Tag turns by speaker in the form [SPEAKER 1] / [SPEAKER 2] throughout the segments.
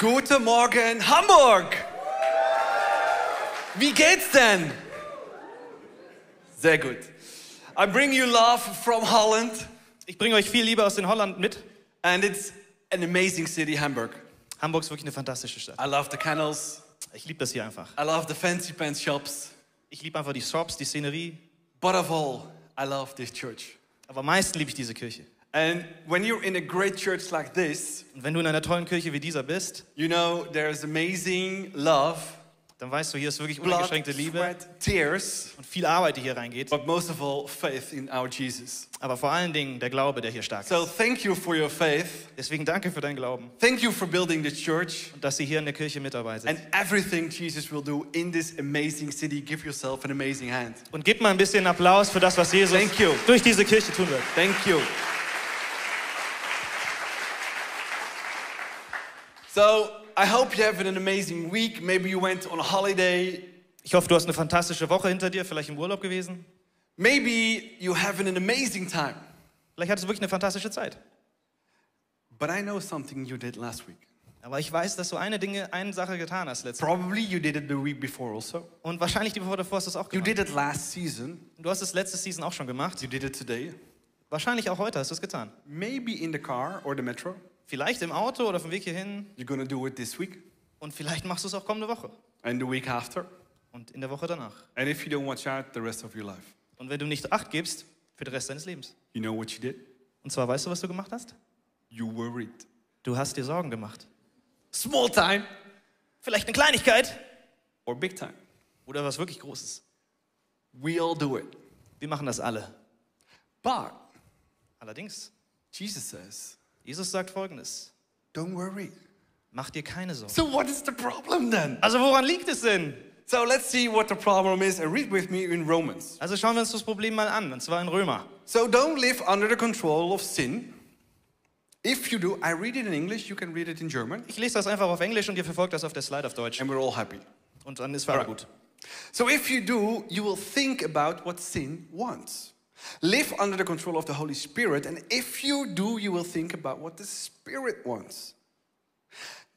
[SPEAKER 1] Guten Morgen, Hamburg! Wie geht's denn? Sehr gut. I bring you love from Holland,
[SPEAKER 2] Ich bringe euch viel Liebe aus den Holland mit.
[SPEAKER 1] and it's an amazing city, Hamburg.
[SPEAKER 2] Hamburg ist wirklich eine fantastische Stadt.
[SPEAKER 1] I love the canals,
[SPEAKER 2] Ich liebe das hier einfach.
[SPEAKER 1] I love the fancy pants shops,
[SPEAKER 2] Ich liebe einfach die Shops, die Szenerie.
[SPEAKER 1] but of all, I love this church.
[SPEAKER 2] Aber am meisten liebe ich diese Kirche.
[SPEAKER 1] And when you're in a great church like this,
[SPEAKER 2] wenn du in einer tollen Kirche wie dieser bist,
[SPEAKER 1] you know there's amazing love,
[SPEAKER 2] dann weißt du, hier ist wirklich uneingeschränkte Liebe
[SPEAKER 1] sweat, tears,
[SPEAKER 2] und viel Arbeit, die hier reingeht.
[SPEAKER 1] but most of all, faith in our Jesus.
[SPEAKER 2] Aber vor allen Dingen der Glaube, der hier stark
[SPEAKER 1] So
[SPEAKER 2] ist.
[SPEAKER 1] thank you for your faith.
[SPEAKER 2] Deswegen danke für deinen Glauben
[SPEAKER 1] Thank you for building the church.
[SPEAKER 2] und dass ihr hier in der Kirche mit dabei seid.
[SPEAKER 1] And everything Jesus will do in this amazing city, give yourself an amazing hand.
[SPEAKER 2] Und gebt mal ein bisschen Applaus für das, was Jesus durch diese Kirche tun wird.
[SPEAKER 1] Thank you. So, I hope you have an amazing week. Maybe you went on a holiday.
[SPEAKER 2] Ich hoffe, du hast eine fantastische Woche hinter dir, vielleicht im Urlaub gewesen.
[SPEAKER 1] Maybe you have an amazing time.
[SPEAKER 2] Vielleicht hattest du wirklich eine fantastische Zeit.
[SPEAKER 1] But I know something you did last week.
[SPEAKER 2] Aber ich weiß, dass du eine Dinge, eine Sache getan hast letzte
[SPEAKER 1] Probably you did it the week before also.
[SPEAKER 2] Und wahrscheinlich die Woche davor hast du es auch
[SPEAKER 1] You
[SPEAKER 2] gemacht.
[SPEAKER 1] did it last season.
[SPEAKER 2] Du hast es letzte Season auch schon gemacht.
[SPEAKER 1] You did it today.
[SPEAKER 2] Wahrscheinlich auch heute hast du es getan.
[SPEAKER 1] Maybe in the car or the metro.
[SPEAKER 2] Vielleicht im Auto oder auf dem Weg hierhin.
[SPEAKER 1] You're gonna do it this week
[SPEAKER 2] Und vielleicht machst du es auch kommende Woche.
[SPEAKER 1] and the week after.
[SPEAKER 2] Und in der Woche danach.
[SPEAKER 1] And if you don't watch out, the rest of your life.
[SPEAKER 2] Und wenn du nicht Acht gibst, für den Rest deines Lebens.
[SPEAKER 1] You know what you did?
[SPEAKER 2] Und zwar, weißt du, was du gemacht hast?
[SPEAKER 1] You worried.
[SPEAKER 2] Du hast dir Sorgen gemacht.
[SPEAKER 1] Small time
[SPEAKER 2] Vielleicht eine Kleinigkeit
[SPEAKER 1] or big time.
[SPEAKER 2] oder was wirklich Großes.
[SPEAKER 1] We all do it.
[SPEAKER 2] Wir machen das alle.
[SPEAKER 1] But
[SPEAKER 2] Allerdings,
[SPEAKER 1] Jesus says,
[SPEAKER 2] Jesus sagt folgendes.
[SPEAKER 1] don't worry.
[SPEAKER 2] Mach dir keine Sorgen.
[SPEAKER 1] So, what is the problem then?
[SPEAKER 2] Also woran liegt es denn?
[SPEAKER 1] So, let's see what the problem is and read with me in Romans.
[SPEAKER 2] Also schauen wir uns das Problem mal an, und zwar in Römer.
[SPEAKER 1] So, don't live under the control of sin. If you do, I read it in English, you can read it in German,
[SPEAKER 2] Ich lese das einfach auf Englisch und ihr verfolgt das auf der Slide auf Deutsch.
[SPEAKER 1] and we're all happy.
[SPEAKER 2] Und dann ist für alle gut.
[SPEAKER 1] So, if you do, you will think about what sin wants. Live under the control of the Holy Spirit, and if you do, you will think about what the Spirit wants.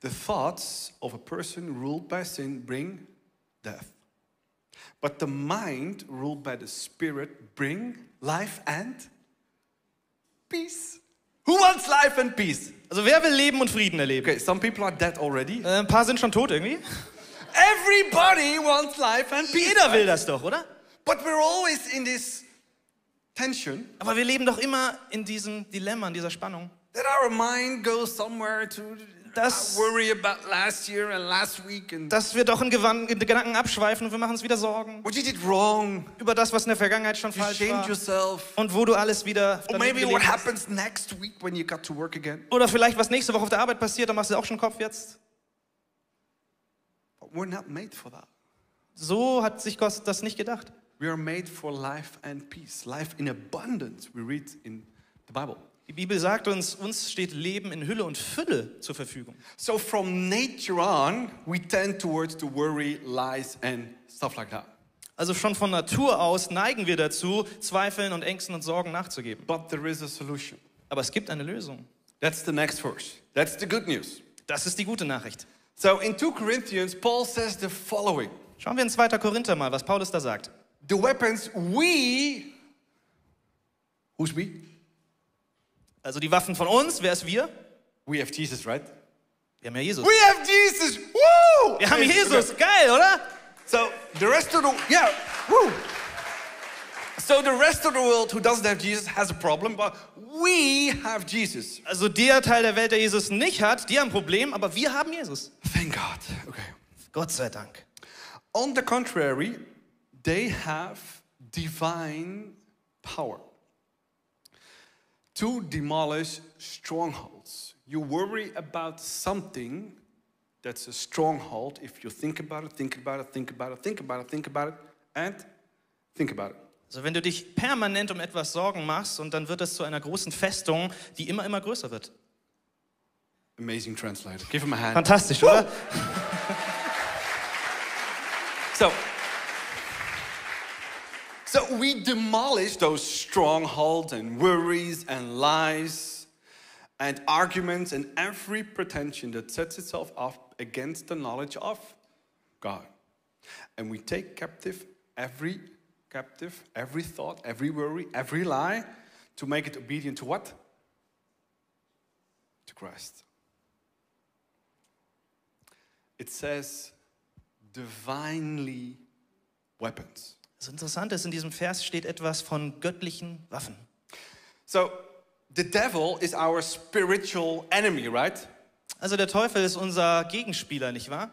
[SPEAKER 1] The thoughts of a person ruled by sin bring death. But the mind ruled by the Spirit bring life and peace. Who wants life and peace?
[SPEAKER 2] Also wer will Leben und Frieden erleben?
[SPEAKER 1] Okay, some people are dead already.
[SPEAKER 2] Äh, ein paar sind schon tot irgendwie.
[SPEAKER 1] Everybody wants life and peace.
[SPEAKER 2] Jeder will das doch, oder?
[SPEAKER 1] But we're always in this tension
[SPEAKER 2] Aber wir leben doch immer in diesem Dilemma, in dieser Spannung.
[SPEAKER 1] that our mind goes somewhere to
[SPEAKER 2] Das-
[SPEAKER 1] worry about last year and last week and
[SPEAKER 2] Dass wir doch in, Gedanken abschweifen und wir machen uns wieder Sorgen
[SPEAKER 1] what you did wrong,
[SPEAKER 2] über das, was in der Vergangenheit schon
[SPEAKER 1] you
[SPEAKER 2] falsch
[SPEAKER 1] shamed
[SPEAKER 2] war.
[SPEAKER 1] yourself,
[SPEAKER 2] Und wo du alles wieder
[SPEAKER 1] or
[SPEAKER 2] daneben
[SPEAKER 1] maybe what
[SPEAKER 2] gelegen hast.
[SPEAKER 1] happens next week when you got to work again.
[SPEAKER 2] Oder vielleicht was nächste Woche auf der Arbeit passiert, da machst du auch schon Kopf jetzt.
[SPEAKER 1] But we're not made for that.
[SPEAKER 2] So hat sich Gott das nicht gedacht.
[SPEAKER 1] We are made for life and peace, life in abundance. We read in the Bible.
[SPEAKER 2] Die Bibel sagt uns, uns steht Leben in Hülle und Fülle zur Verfügung.
[SPEAKER 1] So from nature on, we tend towards to worry, lies, and stuff like that.
[SPEAKER 2] Also schon von Natur aus neigen wir dazu, Zweifeln und Ängsten und Sorgen nachzugeben.
[SPEAKER 1] But there is a solution.
[SPEAKER 2] Aber es gibt eine Lösung.
[SPEAKER 1] That's the next verse. That's the good news.
[SPEAKER 2] Das ist die gute Nachricht.
[SPEAKER 1] So in 2 Corinthians, Paul says the following
[SPEAKER 2] Schauen wir in 2. Korinther mal, was Paulus da sagt.
[SPEAKER 1] The weapons we, who's we?
[SPEAKER 2] Also die Waffen von uns, wer ist wir?
[SPEAKER 1] We have Jesus, right?
[SPEAKER 2] Wir haben ja Jesus.
[SPEAKER 1] We have Jesus! Woo!
[SPEAKER 2] Wir haben Jesus, geil, oder?
[SPEAKER 1] So the rest of the, yeah, woo! So the rest of the world who doesn't have Jesus has a problem, but we have Jesus.
[SPEAKER 2] Also der Teil der Welt, der Jesus nicht hat, die haben ein Problem, aber wir haben Jesus.
[SPEAKER 1] Thank God. Okay.
[SPEAKER 2] Gott sei Dank.
[SPEAKER 1] On the contrary, they have divine power. to demolish strongholds. You worry about something that's a stronghold if you think about it, think about it, think about it, think about it, think about it, and think about it.
[SPEAKER 2] Also wenn du dich permanent um etwas Sorgen machst und dann wird es zu einer großen Festung, die immer, immer größer wird.
[SPEAKER 1] Amazing translator. Give him a hand.
[SPEAKER 2] Fantastisch, oder?
[SPEAKER 1] So, so we demolish those strongholds and worries and lies and arguments and every pretension that sets itself up against the knowledge of God. And we take captive every captive, every thought, every worry, every lie to make it obedient to what? To Christ. It says divinely weapons.
[SPEAKER 2] Das Interessante ist, in diesem Vers steht etwas von göttlichen Waffen.
[SPEAKER 1] So, the devil is our spiritual enemy, right?
[SPEAKER 2] Also der Teufel ist unser Gegenspieler, nicht wahr?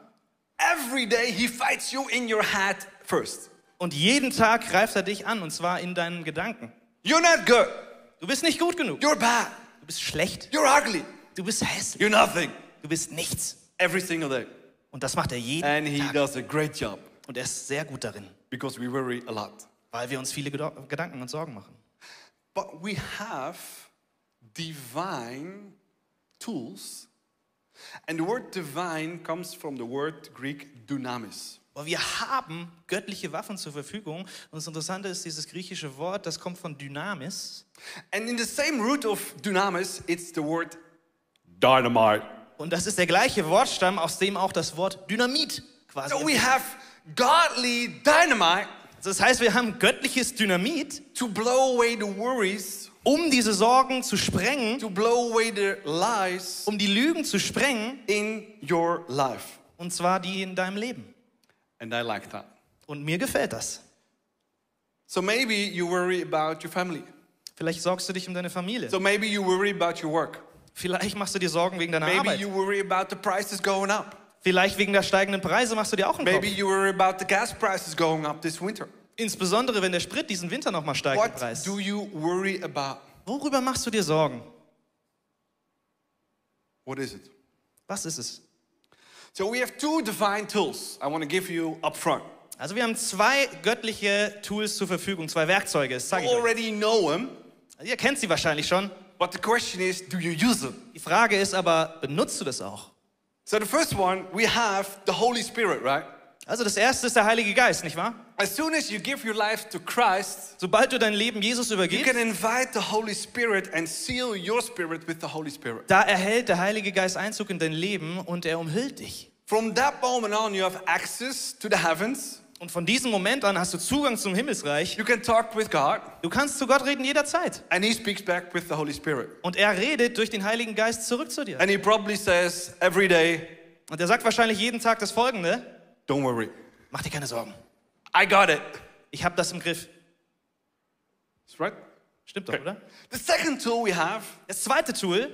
[SPEAKER 1] Every day he fights you in your head first.
[SPEAKER 2] Und jeden Tag greift er dich an, und zwar in deinen Gedanken.
[SPEAKER 1] You're not good.
[SPEAKER 2] Du bist nicht gut genug.
[SPEAKER 1] You're bad.
[SPEAKER 2] Du bist schlecht.
[SPEAKER 1] You're ugly.
[SPEAKER 2] Du bist hässlich.
[SPEAKER 1] You're nothing.
[SPEAKER 2] Du bist nichts.
[SPEAKER 1] Every single day.
[SPEAKER 2] Und das macht er jeden
[SPEAKER 1] And he
[SPEAKER 2] Tag.
[SPEAKER 1] does a great job
[SPEAKER 2] Und er ist sehr gut darin,
[SPEAKER 1] because we worry a lot.
[SPEAKER 2] weil wir uns viele Gedanken und Sorgen machen.
[SPEAKER 1] But we have divine tools. And the word divine comes from the word Greek dunamis.
[SPEAKER 2] Aber wir haben göttliche Waffen zur Verfügung. Und das Interessante ist, dieses griechische Wort, das kommt von Dynamis.
[SPEAKER 1] And in the same root of dunamis, it's the word dynamite.
[SPEAKER 2] Und das ist der gleiche Wortstamm, aus dem auch das Wort Dynamit quasi.
[SPEAKER 1] So we have godly dynamite
[SPEAKER 2] Das heißt, wir haben göttliches Dynamit,
[SPEAKER 1] to blow away the worries,
[SPEAKER 2] um diese Sorgen zu sprengen,
[SPEAKER 1] to blow away the lies
[SPEAKER 2] um die Lügen zu sprengen,
[SPEAKER 1] in your life.
[SPEAKER 2] und zwar die in deinem Leben.
[SPEAKER 1] And I like that.
[SPEAKER 2] Und mir gefällt das.
[SPEAKER 1] So maybe you worry about your family.
[SPEAKER 2] Vielleicht sorgst du dich um deine Familie.
[SPEAKER 1] So maybe you worry about your work.
[SPEAKER 2] Vielleicht machst du dir Sorgen wegen deiner
[SPEAKER 1] Maybe
[SPEAKER 2] Arbeit.
[SPEAKER 1] you worry about the prices going up.
[SPEAKER 2] Vielleicht wegen der steigenden Preise machst du dir auch einen
[SPEAKER 1] Maybe you worry about the gas prices going up this winter.
[SPEAKER 2] Insbesondere wenn der Sprit diesen Winter nochmal steigt
[SPEAKER 1] What
[SPEAKER 2] Preis.
[SPEAKER 1] do you worry about?
[SPEAKER 2] Worüber machst du dir Sorgen?
[SPEAKER 1] What is it?
[SPEAKER 2] Was ist es?
[SPEAKER 1] So we have two divine tools I want to give you up front.
[SPEAKER 2] Also wir haben zwei göttliche Tools zur Verfügung, zwei Werkzeuge, das zeige
[SPEAKER 1] You already know them,
[SPEAKER 2] Ihr kennt sie wahrscheinlich schon.
[SPEAKER 1] but the question is, do you use them?
[SPEAKER 2] Die Frage ist aber, benutzt du das auch?
[SPEAKER 1] So the first one, we have the Holy Spirit, right?
[SPEAKER 2] Also das erste ist der Heilige Geist, nicht wahr?
[SPEAKER 1] As soon as you give your life to Christ,
[SPEAKER 2] Sobald du dein Leben Jesus
[SPEAKER 1] you
[SPEAKER 2] übergibst,
[SPEAKER 1] can invite the Holy Spirit and seal your spirit with the Holy Spirit.
[SPEAKER 2] da erhält der Heilige Geist Einzug in dein Leben und er umhüllt dich.
[SPEAKER 1] From that moment on, you have access to the heavens.
[SPEAKER 2] Und von diesem Moment an hast du Zugang zum Himmelsreich.
[SPEAKER 1] You can talk with God,
[SPEAKER 2] Du kannst zu Gott reden jederzeit.
[SPEAKER 1] and He speaks back with the Holy Spirit.
[SPEAKER 2] Und er redet durch den Heiligen Geist zurück zu dir.
[SPEAKER 1] And He probably says every day,
[SPEAKER 2] Und er sagt wahrscheinlich jeden Tag das Folgende.
[SPEAKER 1] Don't worry,
[SPEAKER 2] Mach dir keine Sorgen.
[SPEAKER 1] I got it.
[SPEAKER 2] Ich habe das im Griff.
[SPEAKER 1] That's right.
[SPEAKER 2] Stimmt doch, oder?
[SPEAKER 1] The second tool we have
[SPEAKER 2] Das zweite Tool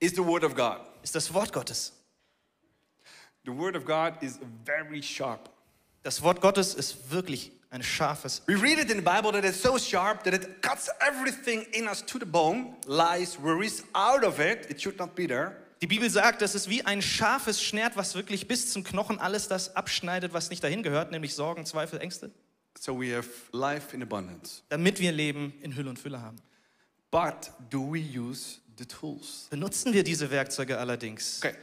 [SPEAKER 1] is the Word of God.
[SPEAKER 2] ist das Wort Gottes.
[SPEAKER 1] The Word of God is very sharp.
[SPEAKER 2] Das Wort Gottes ist wirklich ein scharfes.
[SPEAKER 1] We read it in the Bible that it's so sharp that it cuts everything in us to the bone, lies, worries out of it. It should not be there.
[SPEAKER 2] Die Bibel sagt, das ist wie ein scharfes Schwert, was wirklich bis zum Knochen alles das abschneidet, was nicht dahin gehört, nämlich Sorgen, Zweifel, Ängste,
[SPEAKER 1] So we have life in abundance.
[SPEAKER 2] damit wir Leben in Hülle und Fülle haben.
[SPEAKER 1] But do we use the tools?
[SPEAKER 2] Benutzen wir diese Werkzeuge allerdings?
[SPEAKER 1] Okay.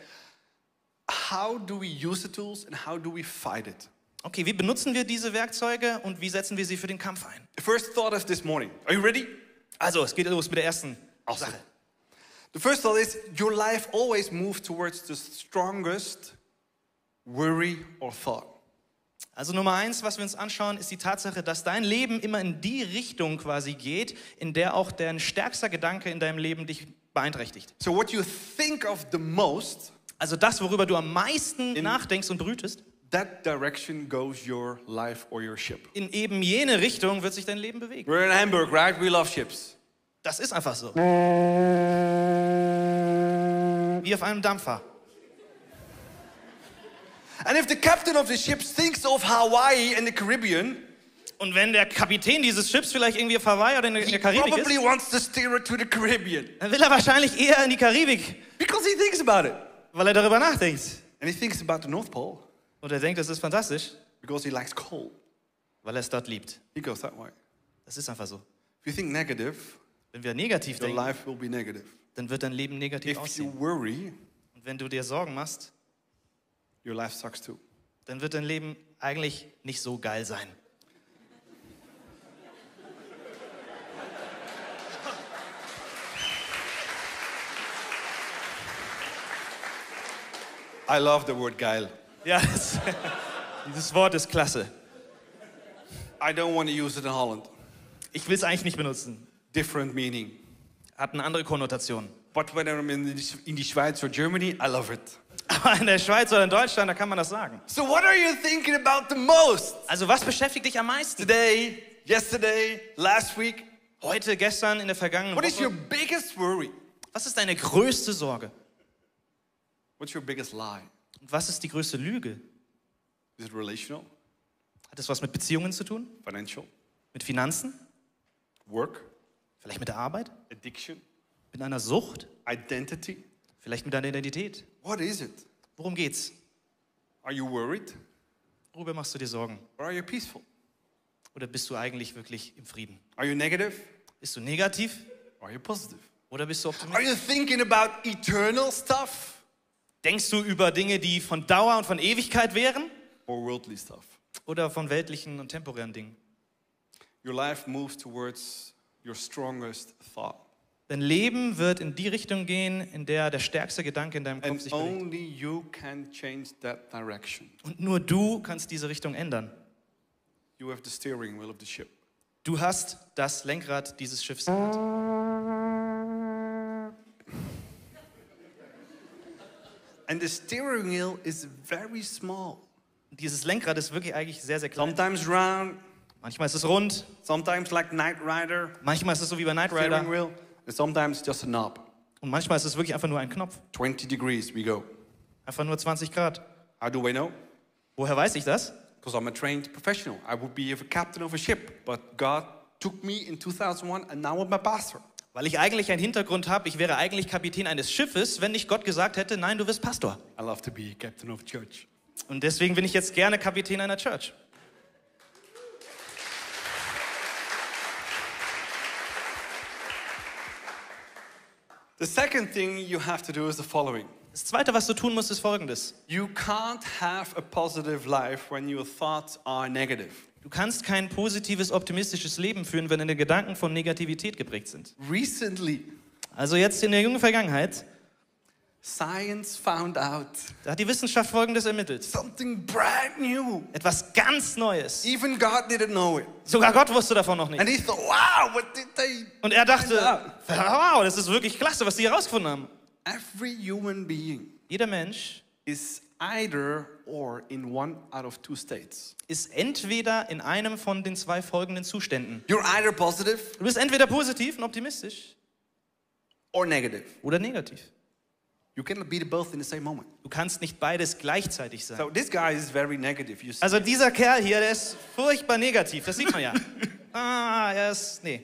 [SPEAKER 1] How do we use the tools and how do we fight it?
[SPEAKER 2] Okay, wie benutzen wir diese Werkzeuge und wie setzen wir sie für den Kampf ein?
[SPEAKER 1] The first thought of this morning. Are you ready?
[SPEAKER 2] Also, es geht los mit der ersten Sache.
[SPEAKER 1] The first thought is your life always moves towards the strongest worry or thought.
[SPEAKER 2] Also Nummer eins, was wir uns anschauen, ist die Tatsache, dass dein Leben immer in die Richtung quasi geht, in der auch dein stärkster Gedanke in deinem Leben dich beeinträchtigt.
[SPEAKER 1] So what you think of the most,
[SPEAKER 2] Also das, worüber du am meisten nachdenkst und brütest,
[SPEAKER 1] that direction goes your life or your ship.
[SPEAKER 2] in eben jene Richtung wird sich dein Leben bewegen.
[SPEAKER 1] We're in Hamburg, right? We love ships.
[SPEAKER 2] Das ist einfach so. Wie auf einem Dampfer.
[SPEAKER 1] And if the captain of the ship thinks of Hawaii and the Caribbean,
[SPEAKER 2] Und wenn der Kapitän dieses Schiffs vielleicht irgendwie auf Hawaii oder in der, Karibik
[SPEAKER 1] probably
[SPEAKER 2] ist,
[SPEAKER 1] wants to steer it to the Caribbean
[SPEAKER 2] dann will er wahrscheinlich eher in die Karibik,
[SPEAKER 1] because he thinks about it.
[SPEAKER 2] weil er darüber nachdenkt.
[SPEAKER 1] And he thinks about the North Pole
[SPEAKER 2] Und er denkt, das ist fantastisch,
[SPEAKER 1] because he likes cold.
[SPEAKER 2] weil er es dort liebt.
[SPEAKER 1] He goes that way.
[SPEAKER 2] Das ist einfach so.
[SPEAKER 1] If you think negative,
[SPEAKER 2] Wenn wir negativ
[SPEAKER 1] your
[SPEAKER 2] denken,
[SPEAKER 1] life will be negative.
[SPEAKER 2] dann wird dein Leben negativ
[SPEAKER 1] If you
[SPEAKER 2] aussehen.
[SPEAKER 1] worry,
[SPEAKER 2] Und wenn du dir Sorgen machst,
[SPEAKER 1] your life sucks too.
[SPEAKER 2] dann wird dein Leben eigentlich nicht so geil sein.
[SPEAKER 1] I love the word geil.
[SPEAKER 2] Ja, das, dieses Wort ist klasse.
[SPEAKER 1] I don't want to use it in Holland.
[SPEAKER 2] Ich will es eigentlich nicht benutzen.
[SPEAKER 1] Different meaning.
[SPEAKER 2] Hat eine andere Konnotation.
[SPEAKER 1] But when I'm in the, in the Schweiz or Germany, I love it.
[SPEAKER 2] Aber in der Schweiz oder in Deutschland, da kann man das sagen.
[SPEAKER 1] So what are you thinking about the most?
[SPEAKER 2] Also was beschäftigt dich am meisten?
[SPEAKER 1] Today, yesterday, last week?
[SPEAKER 2] Heute, gestern, in der vergangenen
[SPEAKER 1] What is your
[SPEAKER 2] Woche?
[SPEAKER 1] biggest worry?
[SPEAKER 2] Was ist deine größte Sorge?
[SPEAKER 1] What's your biggest lie?
[SPEAKER 2] Und was ist die größte Lüge?
[SPEAKER 1] Is it relational,
[SPEAKER 2] Hat es was mit Beziehungen zu tun?
[SPEAKER 1] financial,
[SPEAKER 2] Mit Finanzen?
[SPEAKER 1] work,
[SPEAKER 2] Vielleicht mit der Arbeit?
[SPEAKER 1] addiction,
[SPEAKER 2] Mit einer Sucht?
[SPEAKER 1] identity?
[SPEAKER 2] Vielleicht mit deiner Identität?
[SPEAKER 1] What is it?
[SPEAKER 2] Worum geht's?
[SPEAKER 1] Are you worried
[SPEAKER 2] Worüber machst du dir Sorgen?
[SPEAKER 1] or are you peaceful?
[SPEAKER 2] Oder bist du eigentlich wirklich im Frieden?
[SPEAKER 1] Are you negative
[SPEAKER 2] Bist du negativ
[SPEAKER 1] or are you positive?
[SPEAKER 2] oder bist du
[SPEAKER 1] Are
[SPEAKER 2] optimistisch?
[SPEAKER 1] you thinking about eternal stuff
[SPEAKER 2] Denkst du über Dinge, die von Dauer und von Ewigkeit wären?
[SPEAKER 1] or worldly stuff?
[SPEAKER 2] Oder von weltlichen und temporären Dingen?
[SPEAKER 1] Your life moves towards your strongest thought.
[SPEAKER 2] Dein Leben wird in die Richtung gehen, in der der stärkste Gedanke in deinem Kopf
[SPEAKER 1] And
[SPEAKER 2] sich bewegt.
[SPEAKER 1] only you can change that direction.
[SPEAKER 2] Und nur du kannst diese Richtung ändern.
[SPEAKER 1] You have the steering wheel of the ship.
[SPEAKER 2] Du hast das Lenkrad dieses Schiffs in der Hand.
[SPEAKER 1] And the steering wheel is very small.
[SPEAKER 2] Dieses Lenkrad ist wirklich eigentlich sehr, sehr klein.
[SPEAKER 1] Sometimes round,
[SPEAKER 2] Manchmal ist es rund,
[SPEAKER 1] sometimes like Knight Rider,
[SPEAKER 2] manchmal ist es so wie bei Knight
[SPEAKER 1] steering
[SPEAKER 2] Rider
[SPEAKER 1] wheel, and sometimes just a knob.
[SPEAKER 2] und manchmal ist es wirklich einfach nur ein Knopf.
[SPEAKER 1] 20 degrees we go.
[SPEAKER 2] Einfach nur 20 Grad.
[SPEAKER 1] How do I know?
[SPEAKER 2] Woher weiß ich das?
[SPEAKER 1] Because I'm a trained professional. I would be a captain of a ship, but God took me in 2001 and now I'm a pastor.
[SPEAKER 2] Weil ich eigentlich einen Hintergrund habe, ich wäre eigentlich Kapitän eines Schiffes, wenn nicht Gott gesagt hätte, nein, du wirst Pastor.
[SPEAKER 1] I love to be captain of church.
[SPEAKER 2] Und deswegen bin ich jetzt gerne Kapitän einer Church.
[SPEAKER 1] The second thing you have to do is the following.
[SPEAKER 2] Das Zweite, was du tun musst, ist folgendes.
[SPEAKER 1] You can't have a positive life when your thoughts are negative.
[SPEAKER 2] Du kannst kein positives, optimistisches Leben führen, wenn deine Gedanken von Negativität geprägt sind.
[SPEAKER 1] Recently,
[SPEAKER 2] Also jetzt in der jungen Vergangenheit,
[SPEAKER 1] science found out
[SPEAKER 2] da hat die Wissenschaft Folgendes ermittelt.
[SPEAKER 1] something brand new.
[SPEAKER 2] Etwas ganz Neues.
[SPEAKER 1] Even God didn't know it.
[SPEAKER 2] Sogar Gott wusste davon noch nicht.
[SPEAKER 1] And he thought, wow, what did they?
[SPEAKER 2] Und er dachte, wow, das ist wirklich klasse, was sie herausgefunden haben.
[SPEAKER 1] Every human being
[SPEAKER 2] Jeder Mensch
[SPEAKER 1] is either or in one out of two states.
[SPEAKER 2] ist entweder in einem von den zwei folgenden Zuständen.
[SPEAKER 1] You're either positive
[SPEAKER 2] Du bist entweder positiv und optimistisch
[SPEAKER 1] or negative.
[SPEAKER 2] oder negativ.
[SPEAKER 1] You cannot be both in the same moment.
[SPEAKER 2] Du kannst nicht beides gleichzeitig sein.
[SPEAKER 1] So this guy is very negative. You see.
[SPEAKER 2] Also dieser Kerl hier, der ist furchtbar negativ, das sieht man ja. Ah, er ist, nee.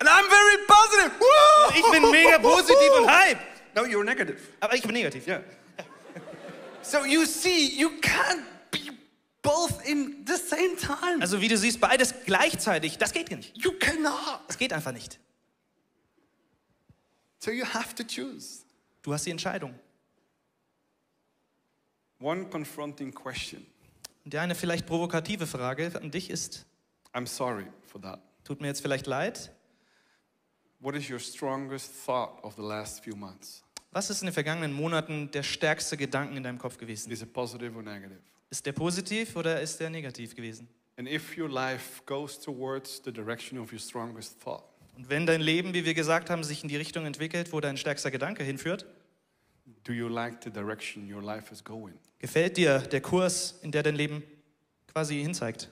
[SPEAKER 1] And I'm very positive. Woo!
[SPEAKER 2] Ich bin mega positiv und hype.
[SPEAKER 1] No, you're negative.
[SPEAKER 2] Aber ich bin negativ.
[SPEAKER 1] Yeah. so you see, you can't be both in the same time.
[SPEAKER 2] Also wie du siehst, beides gleichzeitig, das geht nicht.
[SPEAKER 1] You cannot.
[SPEAKER 2] Das geht einfach nicht.
[SPEAKER 1] So you have to choose.
[SPEAKER 2] Du hast die Entscheidung.
[SPEAKER 1] One confronting question.
[SPEAKER 2] Und die eine vielleicht provokative Frage an dich ist,
[SPEAKER 1] I'm sorry for that.
[SPEAKER 2] tut mir jetzt vielleicht leid,
[SPEAKER 1] What is your strongest thought of the last few months?
[SPEAKER 2] was ist in den vergangenen Monaten der stärkste Gedanken in deinem Kopf gewesen?
[SPEAKER 1] Is it positive or negative?
[SPEAKER 2] Ist der positiv oder ist der negativ gewesen?
[SPEAKER 1] And if your life goes towards the direction of your strongest thought,
[SPEAKER 2] Und wenn dein Leben, wie wir gesagt haben, sich in die Richtung entwickelt, wo dein stärkster Gedanke hinführt,
[SPEAKER 1] do you like the direction your life is going?
[SPEAKER 2] gefällt dir der Kurs, in der dein Leben quasi hinzeigt?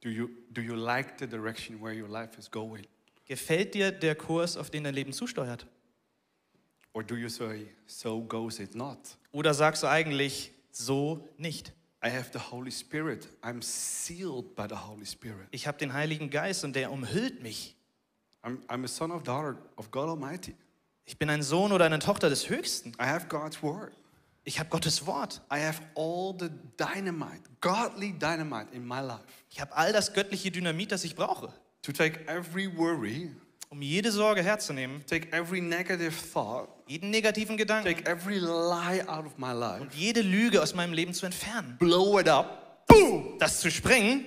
[SPEAKER 1] Do you, do you like the direction where your life is going?
[SPEAKER 2] Gefällt dir der Kurs, auf den dein Leben zusteuert?
[SPEAKER 1] Or do you say, so goes it not?
[SPEAKER 2] Oder sagst du eigentlich so nicht?
[SPEAKER 1] I have the Holy Spirit. I'm sealed by the Holy Spirit.
[SPEAKER 2] Ich habe den Heiligen Geist und der umhüllt mich.
[SPEAKER 1] I'm, I'm a son of daughter of God Almighty.
[SPEAKER 2] Ich bin ein Sohn oder eine Tochter des Höchsten.
[SPEAKER 1] I have God's word.
[SPEAKER 2] Ich habe Gottes Wort.
[SPEAKER 1] I have all the dynamite, godly dynamite in my life
[SPEAKER 2] Ich habe all das göttliche Dynamit, das ich brauche,
[SPEAKER 1] to take every worry,
[SPEAKER 2] um jede Sorge herzunehmen,
[SPEAKER 1] take every negative thought,
[SPEAKER 2] jeden negativen Gedanken
[SPEAKER 1] take every lie out of my life,
[SPEAKER 2] und jede Lüge aus meinem Leben zu entfernen.
[SPEAKER 1] blow it up, boom,
[SPEAKER 2] Das zu sprengen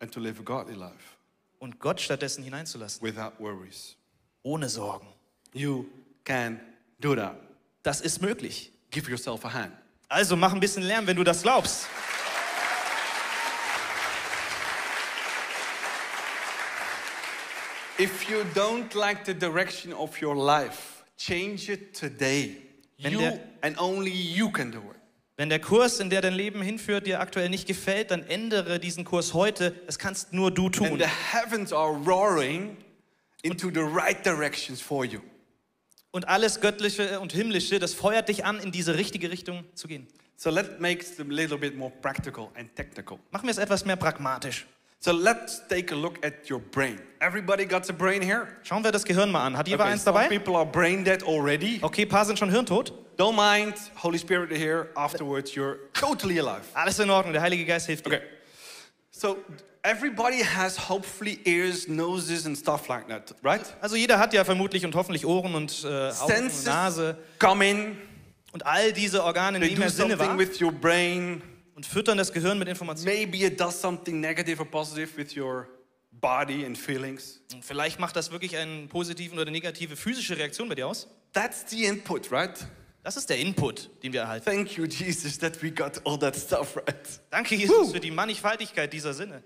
[SPEAKER 1] and to live a godly life
[SPEAKER 2] und Gott stattdessen hineinzulassen.
[SPEAKER 1] without worries.
[SPEAKER 2] Ohne Sorgen.
[SPEAKER 1] You can do that.
[SPEAKER 2] Das ist möglich.
[SPEAKER 1] Give yourself a hand.
[SPEAKER 2] Also mach ein bisschen Lärm, wenn du das glaubst.
[SPEAKER 1] If you don't like the direction of your life, change it today.
[SPEAKER 2] Wenn
[SPEAKER 1] You
[SPEAKER 2] der-
[SPEAKER 1] and only you can do it.
[SPEAKER 2] Wenn der Kurs, in der dein Leben hinführt, dir aktuell nicht gefällt, dann ändere diesen Kurs heute. Das kannst nur du
[SPEAKER 1] And
[SPEAKER 2] tun.
[SPEAKER 1] the heavens are roaring into the right directions for you.
[SPEAKER 2] Und alles Göttliche und Himmlische, das feuert dich an, in diese richtige Richtung zu gehen.
[SPEAKER 1] So let's make it a little bit more practical and technical.
[SPEAKER 2] Machen wir es etwas mehr pragmatisch.
[SPEAKER 1] So let's take a look at your brain. Everybody got a brain here?
[SPEAKER 2] Schauen wir das Gehirn mal an. Hat jeder
[SPEAKER 1] Okay,
[SPEAKER 2] eins dabei?
[SPEAKER 1] people are brain dead already.
[SPEAKER 2] Okay, ein paar sind schon hirntot.
[SPEAKER 1] Don't mind, Holy Spirit here. Afterwards, you're totally alive.
[SPEAKER 2] Alles in Ordnung, der Heilige Geist hilft dir.
[SPEAKER 1] Okay. So everybody has hopefully ears, noses, and stuff like that, right?
[SPEAKER 2] Also jeder hat ja vermutlich und hoffentlich Ohren und äh, Augen und Nase
[SPEAKER 1] come in,
[SPEAKER 2] und all diese Organe nehmen ja Sinne wahr
[SPEAKER 1] with your brain.
[SPEAKER 2] und füttern das Gehirn mit Informationen.
[SPEAKER 1] Maybe it does something negative or positive with your body and feelings.
[SPEAKER 2] Und vielleicht macht das wirklich eine positive oder negative physische Reaktion bei dir aus.
[SPEAKER 1] That's the input, right?
[SPEAKER 2] Das ist der Input, den wir erhalten.
[SPEAKER 1] Thank you, Jesus, that we got all that stuff right.
[SPEAKER 2] Danke, Jesus, für die Mannigfaltigkeit dieser Sinne.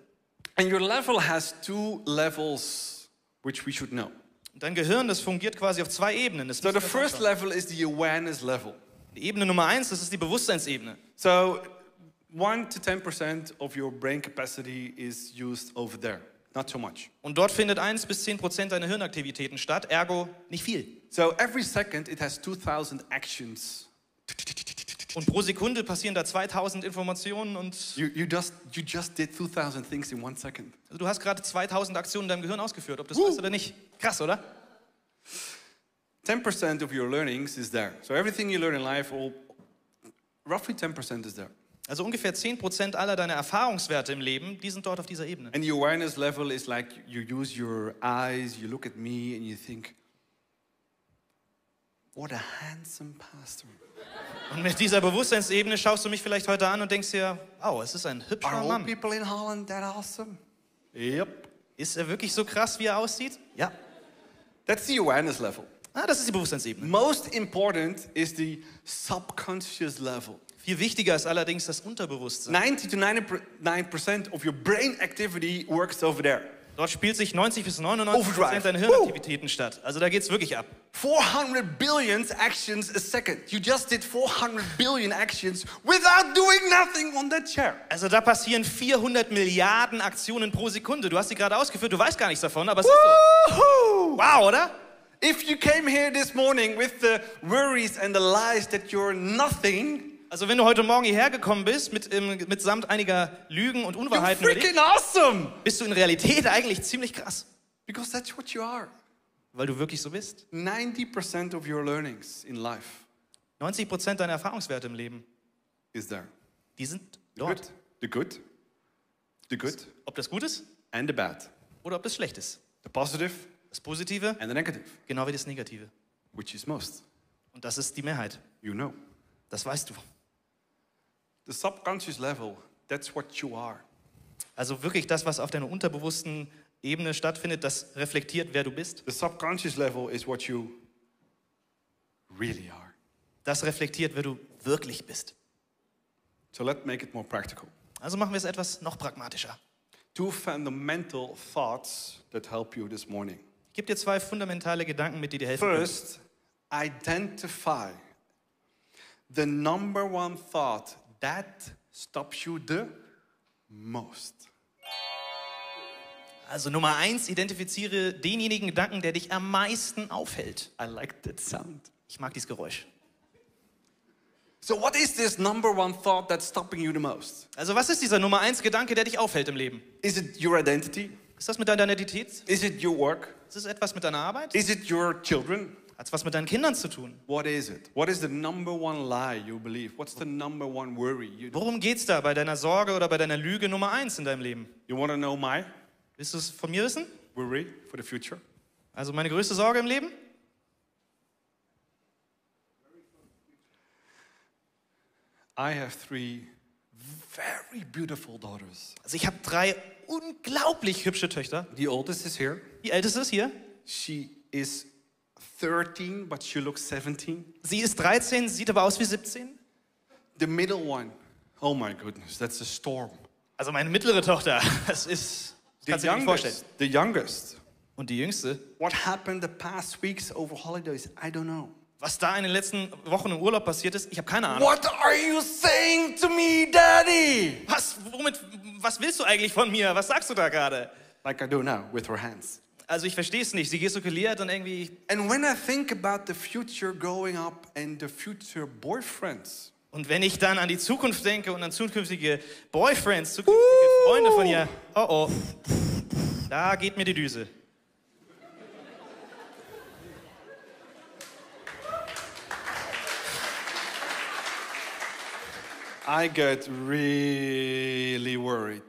[SPEAKER 1] And your level has two levels which we should know.
[SPEAKER 2] Und dein Gehirn, das fungiert quasi auf zwei Ebenen. Das
[SPEAKER 1] So the first level is the awareness level.
[SPEAKER 2] Die Ebene Nummer eins, das ist die Bewusstseinsebene.
[SPEAKER 1] So 1 to 10% of your brain capacity is used over there. Not so much.
[SPEAKER 2] Und dort findet 1 bis 10 Prozent deiner Hirnaktivitäten statt, ergo nicht viel.
[SPEAKER 1] So every second it has 2000 actions.
[SPEAKER 2] Und pro Sekunde passieren da 2000 Informationen und
[SPEAKER 1] You, you, just, you just did 2000 things in one second.
[SPEAKER 2] also du hast gerade 2000 Aktionen in deinem Gehirn ausgeführt, ob das weißt oder nicht. Krass, oder?
[SPEAKER 1] 10% of your learnings is there. So everything you learn in life, all, roughly 10% is there.
[SPEAKER 2] Also ungefähr 10 Prozent aller deiner Erfahrungswerte im Leben, die sind dort auf dieser Ebene.
[SPEAKER 1] And the awareness level is like you use your eyes, you look at me, and you think, what a handsome pastor.
[SPEAKER 2] Und mit dieser Bewusstseinsebene schaust du mich vielleicht heute an und denkst dir, oh, es ist ein
[SPEAKER 1] Are
[SPEAKER 2] hübscher
[SPEAKER 1] all
[SPEAKER 2] Mann.
[SPEAKER 1] people in Holland that awesome? Yep.
[SPEAKER 2] Ist er wirklich so krass, wie er aussieht? Ja.
[SPEAKER 1] That's the awareness level.
[SPEAKER 2] Ah, das ist die Bewusstseinsebene.
[SPEAKER 1] Most important is the subconscious level.
[SPEAKER 2] Viel wichtiger ist allerdings das Unterbewusstsein.
[SPEAKER 1] 90 to 99% of your brain activity works over there.
[SPEAKER 2] Dort spielt sich 90 bis 99
[SPEAKER 1] Overdrive.
[SPEAKER 2] Prozent deiner Hirnaktivitäten statt. Also da geht's wirklich ab.
[SPEAKER 1] 400 billion actions a second. You just did 400 billion actions without doing nothing on that chair.
[SPEAKER 2] Also da passieren 400 Milliarden Aktionen pro Sekunde. Du hast sie gerade ausgeführt, du weißt gar nichts davon, aber es ist so. Wow, oder?
[SPEAKER 1] If you came here this morning with the worries and the lies that you're nothing,
[SPEAKER 2] Also wenn du heute Morgen hierher gekommen bist, mit, ähm, mitsamt einiger Lügen und
[SPEAKER 1] you're
[SPEAKER 2] Unwahrheiten dich,
[SPEAKER 1] freaking awesome.
[SPEAKER 2] bist du in Realität eigentlich ziemlich krass.
[SPEAKER 1] Because that's what you are.
[SPEAKER 2] Weil du wirklich so bist.
[SPEAKER 1] 90% of your learnings in life
[SPEAKER 2] 90 Prozent deiner Erfahrungswerte im Leben,
[SPEAKER 1] is there.
[SPEAKER 2] die sind
[SPEAKER 1] The
[SPEAKER 2] dort.
[SPEAKER 1] good, the good, the good,
[SPEAKER 2] Ob das gut ist
[SPEAKER 1] and the bad.
[SPEAKER 2] oder ob das schlecht ist.
[SPEAKER 1] The positive
[SPEAKER 2] Das Positive
[SPEAKER 1] and the negative.
[SPEAKER 2] genau wie das Negative.
[SPEAKER 1] Which is most?
[SPEAKER 2] Und das ist die Mehrheit.
[SPEAKER 1] You know.
[SPEAKER 2] Das weißt du.
[SPEAKER 1] The subconscious level, that's what you are.
[SPEAKER 2] Also wirklich das, was auf deiner unterbewussten Ebene stattfindet, das reflektiert, wer du bist.
[SPEAKER 1] The subconscious level is what you really are.
[SPEAKER 2] Das reflektiert, wer du wirklich bist.
[SPEAKER 1] So let's make it more practical.
[SPEAKER 2] Also machen wir es etwas noch pragmatischer.
[SPEAKER 1] Two fundamental thoughts that help you this morning.
[SPEAKER 2] Ich gebe dir zwei fundamentale Gedanken mit, die dir helfen.
[SPEAKER 1] First, identify the number one thought that stops you the most.
[SPEAKER 2] Also Nummer eins, identifiziere denjenigen Gedanken, der dich am meisten aufhält.
[SPEAKER 1] I like that sound.
[SPEAKER 2] Ich mag dieses Geräusch.
[SPEAKER 1] So, what is this number one thought that's stopping you the most?
[SPEAKER 2] Also was ist dieser Nummer eins Gedanke, der dich aufhält im Leben?
[SPEAKER 1] Is it your identity?
[SPEAKER 2] Ist das mit deiner Identität?
[SPEAKER 1] Is it your work?
[SPEAKER 2] Ist es etwas mit deiner Arbeit?
[SPEAKER 1] Is it your children?
[SPEAKER 2] Hat es was mit deinen Kindern zu tun?
[SPEAKER 1] What is it? What is the number one lie you believe? What's the number one worry you do?
[SPEAKER 2] Worum geht's da bei deiner Sorge oder bei deiner Lüge Nummer eins in deinem Leben?
[SPEAKER 1] You want to know my
[SPEAKER 2] Willst du es von mir wissen?
[SPEAKER 1] worry for the future?
[SPEAKER 2] Also meine größte Sorge im Leben?
[SPEAKER 1] I have three very beautiful daughters.
[SPEAKER 2] Also ich habe drei unglaublich hübsche Töchter.
[SPEAKER 1] The oldest is here.
[SPEAKER 2] Die älteste ist hier.
[SPEAKER 1] She is 13, but she looks 17.
[SPEAKER 2] Sie ist 13, sieht aber aus wie 17.
[SPEAKER 1] The middle one, oh my goodness, that's a storm.
[SPEAKER 2] Also meine mittlere Tochter, das ist, das
[SPEAKER 1] The
[SPEAKER 2] kannst du dir nicht vorstellen.
[SPEAKER 1] the youngest.
[SPEAKER 2] Und die jüngste,
[SPEAKER 1] What happened the past weeks over holidays? I don't know.
[SPEAKER 2] was da in den letzten Wochen im Urlaub passiert ist, ich habe keine Ahnung.
[SPEAKER 1] What are you saying to me, Daddy?
[SPEAKER 2] Was, womit, was willst du eigentlich von mir? Was sagst du da gerade?
[SPEAKER 1] Like I do now with her hands.
[SPEAKER 2] Also ich verstehe es nicht. Sie gestikuliert und irgendwie.
[SPEAKER 1] And when I think about the future growing up and the future boyfriends,
[SPEAKER 2] Und wenn ich dann an die Zukunft denke und an zukünftige Boyfriends, zukünftige Freunde von ihr, oh oh, da geht mir die Düse.
[SPEAKER 1] I get really worried.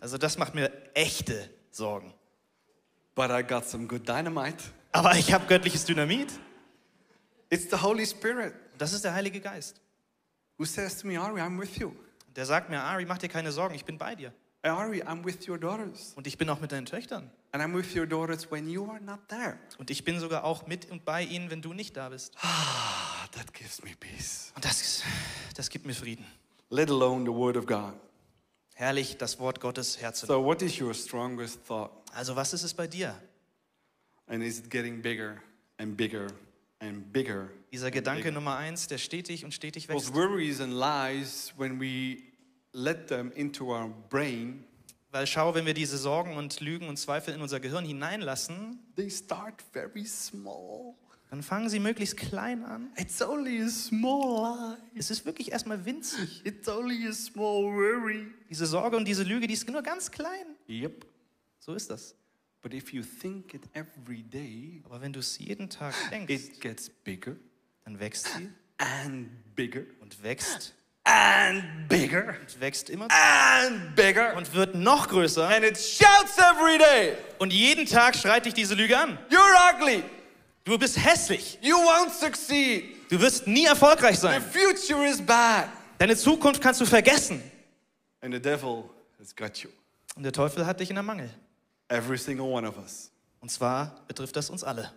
[SPEAKER 2] Also das macht mir echte Sorgen.
[SPEAKER 1] But I got some good dynamite.
[SPEAKER 2] Aber ich habe göttliches Dynamit.
[SPEAKER 1] It's the Holy Spirit
[SPEAKER 2] Das ist der Heilige Geist.
[SPEAKER 1] who says to me, Ari, I'm with you.
[SPEAKER 2] Der sagt mir, Ari, mach dir keine Sorgen, ich bin bei dir.
[SPEAKER 1] Ari, I'm with your daughters.
[SPEAKER 2] Und ich bin auch mit deinen Töchtern.
[SPEAKER 1] And I'm with your daughters when you are not there.
[SPEAKER 2] Und ich bin sogar auch mit und bei ihnen, wenn du nicht da bist.
[SPEAKER 1] Ah, that gives me peace.
[SPEAKER 2] Und das, das gibt mir Frieden.
[SPEAKER 1] Let alone the Word of God.
[SPEAKER 2] Herrlich, das Wort Gottes herzunehmen.
[SPEAKER 1] So, what is your strongest thought?
[SPEAKER 2] Also was ist es bei dir?
[SPEAKER 1] And is it getting bigger and bigger and bigger?
[SPEAKER 2] Dieser Gedanke Nummer eins, der stetig und stetig wächst.
[SPEAKER 1] worries and lies, when we let them into our brain,
[SPEAKER 2] Weil schau, wenn wir diese Sorgen und Lügen und Zweifel in unser Gehirn hineinlassen,
[SPEAKER 1] they start very small.
[SPEAKER 2] dann fangen sie möglichst klein an.
[SPEAKER 1] It's only a small lie.
[SPEAKER 2] Es ist wirklich erstmal winzig.
[SPEAKER 1] It's only a small worry.
[SPEAKER 2] Diese Sorge und diese Lüge, die ist nur ganz klein.
[SPEAKER 1] Yep.
[SPEAKER 2] So ist das.
[SPEAKER 1] But if you think it every day,
[SPEAKER 2] Aber wenn du es jeden Tag denkst,
[SPEAKER 1] it gets bigger
[SPEAKER 2] dann wächst sie
[SPEAKER 1] and bigger
[SPEAKER 2] und wächst
[SPEAKER 1] and bigger
[SPEAKER 2] und wächst immer
[SPEAKER 1] and bigger.
[SPEAKER 2] und wird noch größer.
[SPEAKER 1] And it shouts every day,
[SPEAKER 2] Und jeden Tag schreit dich diese Lüge an.
[SPEAKER 1] You're ugly.
[SPEAKER 2] Du bist hässlich.
[SPEAKER 1] You won't succeed.
[SPEAKER 2] Du wirst nie erfolgreich
[SPEAKER 1] The
[SPEAKER 2] sein.
[SPEAKER 1] future is bad.
[SPEAKER 2] Deine Zukunft kannst du vergessen.
[SPEAKER 1] And the devil has got you.
[SPEAKER 2] Und der Teufel hat dich in der Mangel.
[SPEAKER 1] Every single one of us.
[SPEAKER 2] Und zwar betrifft das uns alle.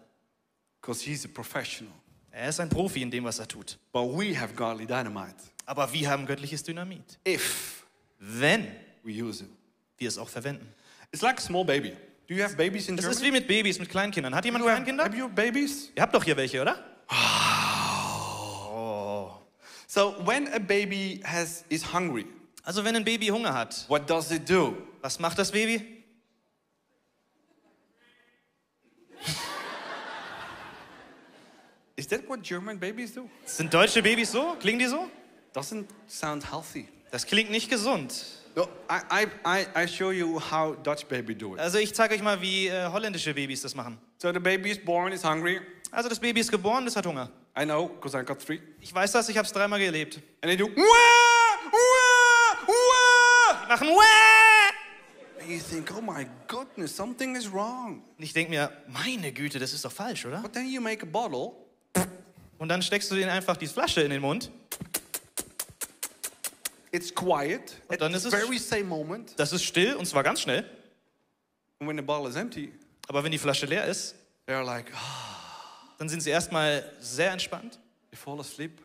[SPEAKER 1] Because he's a professional.
[SPEAKER 2] Er ist ein Profi in dem, was er tut.
[SPEAKER 1] But we have godly dynamite.
[SPEAKER 2] Aber wir haben göttliches Dynamit.
[SPEAKER 1] If
[SPEAKER 2] Wenn
[SPEAKER 1] we use it.
[SPEAKER 2] wir es auch verwenden.
[SPEAKER 1] It's like a small baby. Do you have babies in
[SPEAKER 2] Es ist wie mit Babys, mit Kleinkindern. Hat jemand
[SPEAKER 1] You have,
[SPEAKER 2] Kleinkinder?
[SPEAKER 1] have you babies?
[SPEAKER 2] Ihr habt doch hier welche, oder?
[SPEAKER 1] So when a baby has is hungry,
[SPEAKER 2] Also wenn ein Baby Hunger hat,
[SPEAKER 1] what does it do?
[SPEAKER 2] was macht das Baby?
[SPEAKER 1] Is that what German babies do?
[SPEAKER 2] Sind deutsche Babys so? Klingen die so?
[SPEAKER 1] Doesn't sound healthy.
[SPEAKER 2] Das klingt nicht gesund.
[SPEAKER 1] No, I, I, I, show you how Dutch baby do it.
[SPEAKER 2] Also ich zeige euch mal, wie äh, holländische Babys das machen.
[SPEAKER 1] So the baby is born, is hungry.
[SPEAKER 2] Also das Baby ist geboren, das hat Hunger.
[SPEAKER 1] I know, because I got three.
[SPEAKER 2] Ich weiß das, ich habe es dreimal gelebt.
[SPEAKER 1] And they do, wah, wah, wah.
[SPEAKER 2] Die machen Wäh!
[SPEAKER 1] And you think, oh my goodness, something is wrong.
[SPEAKER 2] Und ich denke mir, meine Güte, das ist doch falsch, oder?
[SPEAKER 1] But then you make a bottle,
[SPEAKER 2] Und dann steckst du denen einfach die Flasche in den Mund.
[SPEAKER 1] it's quiet at
[SPEAKER 2] dann ist es-
[SPEAKER 1] very same moment.
[SPEAKER 2] Das ist still und zwar ganz schnell.
[SPEAKER 1] And when the bottle is empty,
[SPEAKER 2] Aber wenn die Flasche leer ist,
[SPEAKER 1] they're like, ah,
[SPEAKER 2] dann sind sie erstmal sehr entspannt.
[SPEAKER 1] they fall asleep.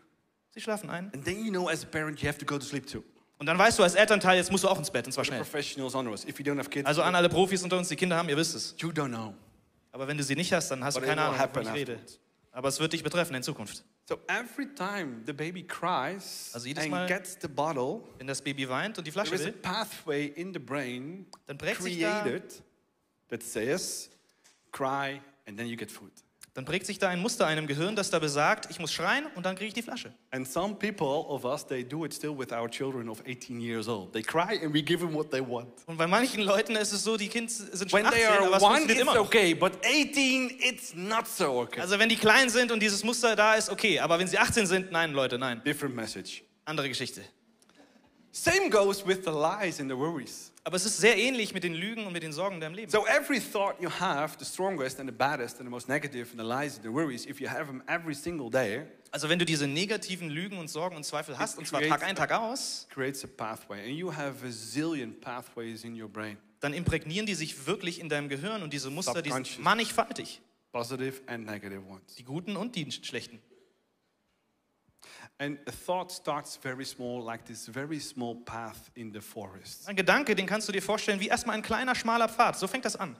[SPEAKER 2] Sie schlafen ein.
[SPEAKER 1] And then you know, as a parent, you have to go to sleep too.
[SPEAKER 2] Und dann weißt du als Elternteil, jetzt musst du auch ins Bett und zwar schnell.
[SPEAKER 1] professionals under us. If you don't have kids,
[SPEAKER 2] Also an alle Profis unter uns, die Kinder haben, ihr wisst es.
[SPEAKER 1] you don't know.
[SPEAKER 2] Aber wenn du sie nicht hast, dann hast du
[SPEAKER 1] But it
[SPEAKER 2] keine Ahnung, wovon ich rede.
[SPEAKER 1] afterwards.
[SPEAKER 2] Aber es wird dich betreffen in Zukunft.
[SPEAKER 1] So every time the baby cries
[SPEAKER 2] Also jedes
[SPEAKER 1] and
[SPEAKER 2] Mal-
[SPEAKER 1] gets the bottle,
[SPEAKER 2] Wenn das Baby weint und die
[SPEAKER 1] there
[SPEAKER 2] Flasche
[SPEAKER 1] is a
[SPEAKER 2] will,
[SPEAKER 1] pathway in the brain
[SPEAKER 2] dann prägt sich da
[SPEAKER 1] created that says, cry and then you get food.
[SPEAKER 2] Dann prägt sich da ein Muster ein im Gehirn, das da besagt, ich muss schreien und dann kriege ich die Flasche.
[SPEAKER 1] And some people of us, they do it still with our children of 18 years old. They cry and we give them what they want.
[SPEAKER 2] Und bei manchen Leuten ist es so, die Kinder sind schon
[SPEAKER 1] When they
[SPEAKER 2] 18,
[SPEAKER 1] are
[SPEAKER 2] aber es
[SPEAKER 1] one, it's
[SPEAKER 2] immer
[SPEAKER 1] okay, but 18, it's not so okay.
[SPEAKER 2] Also wenn die klein sind und dieses Muster da ist, okay. Aber wenn sie 18 sind, nein, Leute, nein.
[SPEAKER 1] Different message.
[SPEAKER 2] Andere Geschichte.
[SPEAKER 1] Same goes with the lies and the worries.
[SPEAKER 2] Aber es ist sehr ähnlich mit den Lügen und mit den Sorgen in deinem Leben.
[SPEAKER 1] So every thought you have, the strongest and the baddest and the most negative and the lies and the worries, if you have them every single day,
[SPEAKER 2] Also wenn du diese negativen Lügen und Sorgen und Zweifel hast, und zwar Tag ein, Tag aus,
[SPEAKER 1] creates a pathway. And you have a zillion pathways in your brain,
[SPEAKER 2] dann imprägnieren die sich wirklich in deinem Gehirn und diese Muster, die sind mannigfaltig.
[SPEAKER 1] positive and negative ones.
[SPEAKER 2] Die guten und die schlechten.
[SPEAKER 1] And a thought starts very small, like this very small path in the forest.
[SPEAKER 2] Ein Gedanke, den kannst du dir vorstellen wie erstmal ein kleiner, schmaler Pfad. So fängt das an.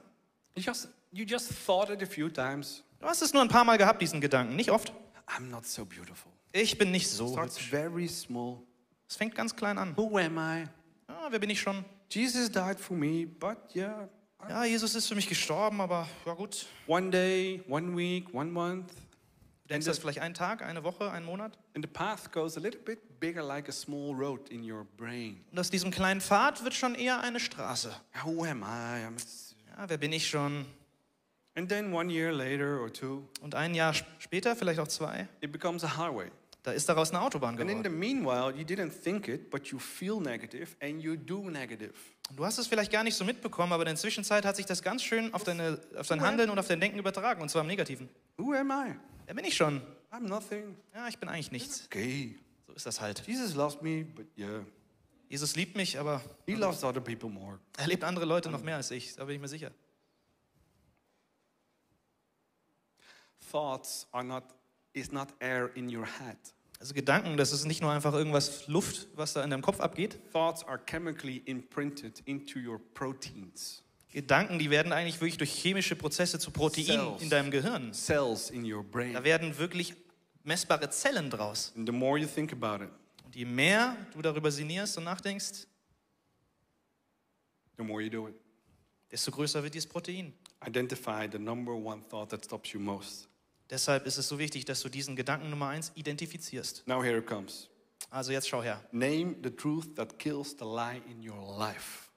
[SPEAKER 1] You just, you just thought it a few times.
[SPEAKER 2] Du hast es nur ein paar Mal gehabt, diesen Gedanken, nicht oft.
[SPEAKER 1] I'm not so beautiful.
[SPEAKER 2] Ich bin nicht so
[SPEAKER 1] Starts
[SPEAKER 2] hübsch.
[SPEAKER 1] very small.
[SPEAKER 2] Es fängt ganz klein an.
[SPEAKER 1] Who am I?
[SPEAKER 2] Ah, wer bin ich schon?
[SPEAKER 1] Jesus died for me, but yeah,
[SPEAKER 2] Ja, Jesus ist für mich gestorben, aber ja gut.
[SPEAKER 1] one day, one week, one month.
[SPEAKER 2] Denkst das vielleicht einen Tag, eine Woche, einen Monat?
[SPEAKER 1] And the path goes a little bit bigger, like a small road in your brain.
[SPEAKER 2] Und aus diesem kleinen Pfad wird schon eher eine Straße.
[SPEAKER 1] Who am I? I'm
[SPEAKER 2] Ja, wer bin ich schon?
[SPEAKER 1] and then one year later or two,
[SPEAKER 2] Und ein Jahr sp- später, vielleicht auch zwei,
[SPEAKER 1] it becomes a highway.
[SPEAKER 2] da ist daraus eine Autobahn
[SPEAKER 1] And in the
[SPEAKER 2] geworden.
[SPEAKER 1] meanwhile, you didn't think it, but you feel negative and you do negative.
[SPEAKER 2] Und du hast es vielleicht gar nicht so mitbekommen, aber in der Zwischenzeit hat sich das ganz schön auf, deine, auf dein Handeln und auf dein Denken übertragen, und zwar im Negativen.
[SPEAKER 1] Who am I?
[SPEAKER 2] Wer bin ich schon?
[SPEAKER 1] I'm nothing.
[SPEAKER 2] Ja, ich bin eigentlich nichts.
[SPEAKER 1] Okay.
[SPEAKER 2] So ist das halt.
[SPEAKER 1] Jesus loves me, but yeah,
[SPEAKER 2] Jesus liebt mich, aber
[SPEAKER 1] he loves other people more.
[SPEAKER 2] er liebt andere Leute noch mehr als ich, da bin ich mir sicher.
[SPEAKER 1] Thoughts are not is not air in your head.
[SPEAKER 2] Also Gedanken, das ist nicht nur einfach irgendwas Luft, was da in deinem Kopf abgeht.
[SPEAKER 1] Thoughts are chemically imprinted into your proteins,
[SPEAKER 2] Gedanken, die werden eigentlich wirklich durch chemische Prozesse zu Proteinen in deinem Gehirn.
[SPEAKER 1] cells in your brain.
[SPEAKER 2] Da werden wirklich messbare Zellen draus.
[SPEAKER 1] And the more you think about it,
[SPEAKER 2] Und je mehr du darüber sinnierst und nachdenkst,
[SPEAKER 1] the more you do it.
[SPEAKER 2] desto größer wird dieses Protein.
[SPEAKER 1] Identify the number one thought that stops you most.
[SPEAKER 2] Deshalb ist es so wichtig, dass du diesen Gedanken Nummer eins identifizierst.
[SPEAKER 1] Now here it comes.
[SPEAKER 2] Also jetzt schau her.
[SPEAKER 1] Name the truth that kills the lie in your life.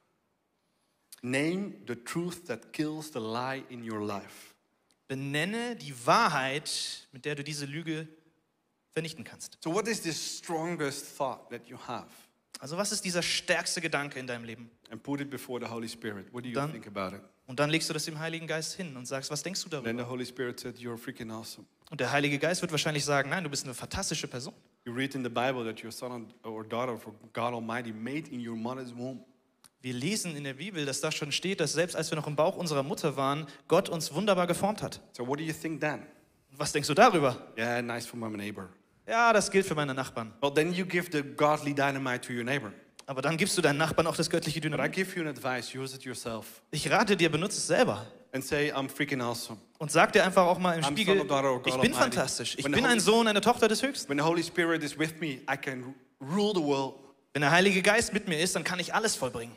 [SPEAKER 1] Name the truth that kills the lie in your life.
[SPEAKER 2] Benenne die Wahrheit, mit der du diese Lüge vernichten kannst.
[SPEAKER 1] So, what is the strongest thought that you have?
[SPEAKER 2] Also was ist dieser stärkste Gedanke in deinem Leben?
[SPEAKER 1] And put it before the Holy Spirit. What do you
[SPEAKER 2] Dann-
[SPEAKER 1] think about it?
[SPEAKER 2] Und dann legst du das dem Heiligen Geist hin und sagst, was denkst du
[SPEAKER 1] Then
[SPEAKER 2] darüber?
[SPEAKER 1] the Holy Spirit said, You're freaking awesome.
[SPEAKER 2] Und der Heilige Geist wird wahrscheinlich sagen, nein, du bist eine fantastische Person.
[SPEAKER 1] You read in the Bible that your son or daughter for God Almighty made in your mother's womb.
[SPEAKER 2] Wir lesen in der Bibel, dass da schon steht, dass selbst als wir noch im Bauch unserer Mutter waren, Gott uns wunderbar geformt hat.
[SPEAKER 1] So, what do you think then?
[SPEAKER 2] Was denkst du darüber?
[SPEAKER 1] Yeah, nice for my neighbor.
[SPEAKER 2] Ja, das gilt für meine Nachbarn.
[SPEAKER 1] Well, then you give the godly dynamite to your neighbor.
[SPEAKER 2] Aber dann gibst du deinen Nachbarn auch das göttliche
[SPEAKER 1] But I
[SPEAKER 2] Dynamit.
[SPEAKER 1] give you an advice use it yourself
[SPEAKER 2] Ich rate dir, benutze es selber.
[SPEAKER 1] and say, I'm freaking awesome.
[SPEAKER 2] Und sag dir einfach auch mal im
[SPEAKER 1] I'm
[SPEAKER 2] Spiegel, ich bin fantastisch. Ich bin ein Sohn, eine Tochter des Höchsten.
[SPEAKER 1] When the Holy Spirit is with me, I can rule the world.
[SPEAKER 2] Wenn der Heilige Geist mit mir ist, dann kann ich alles vollbringen.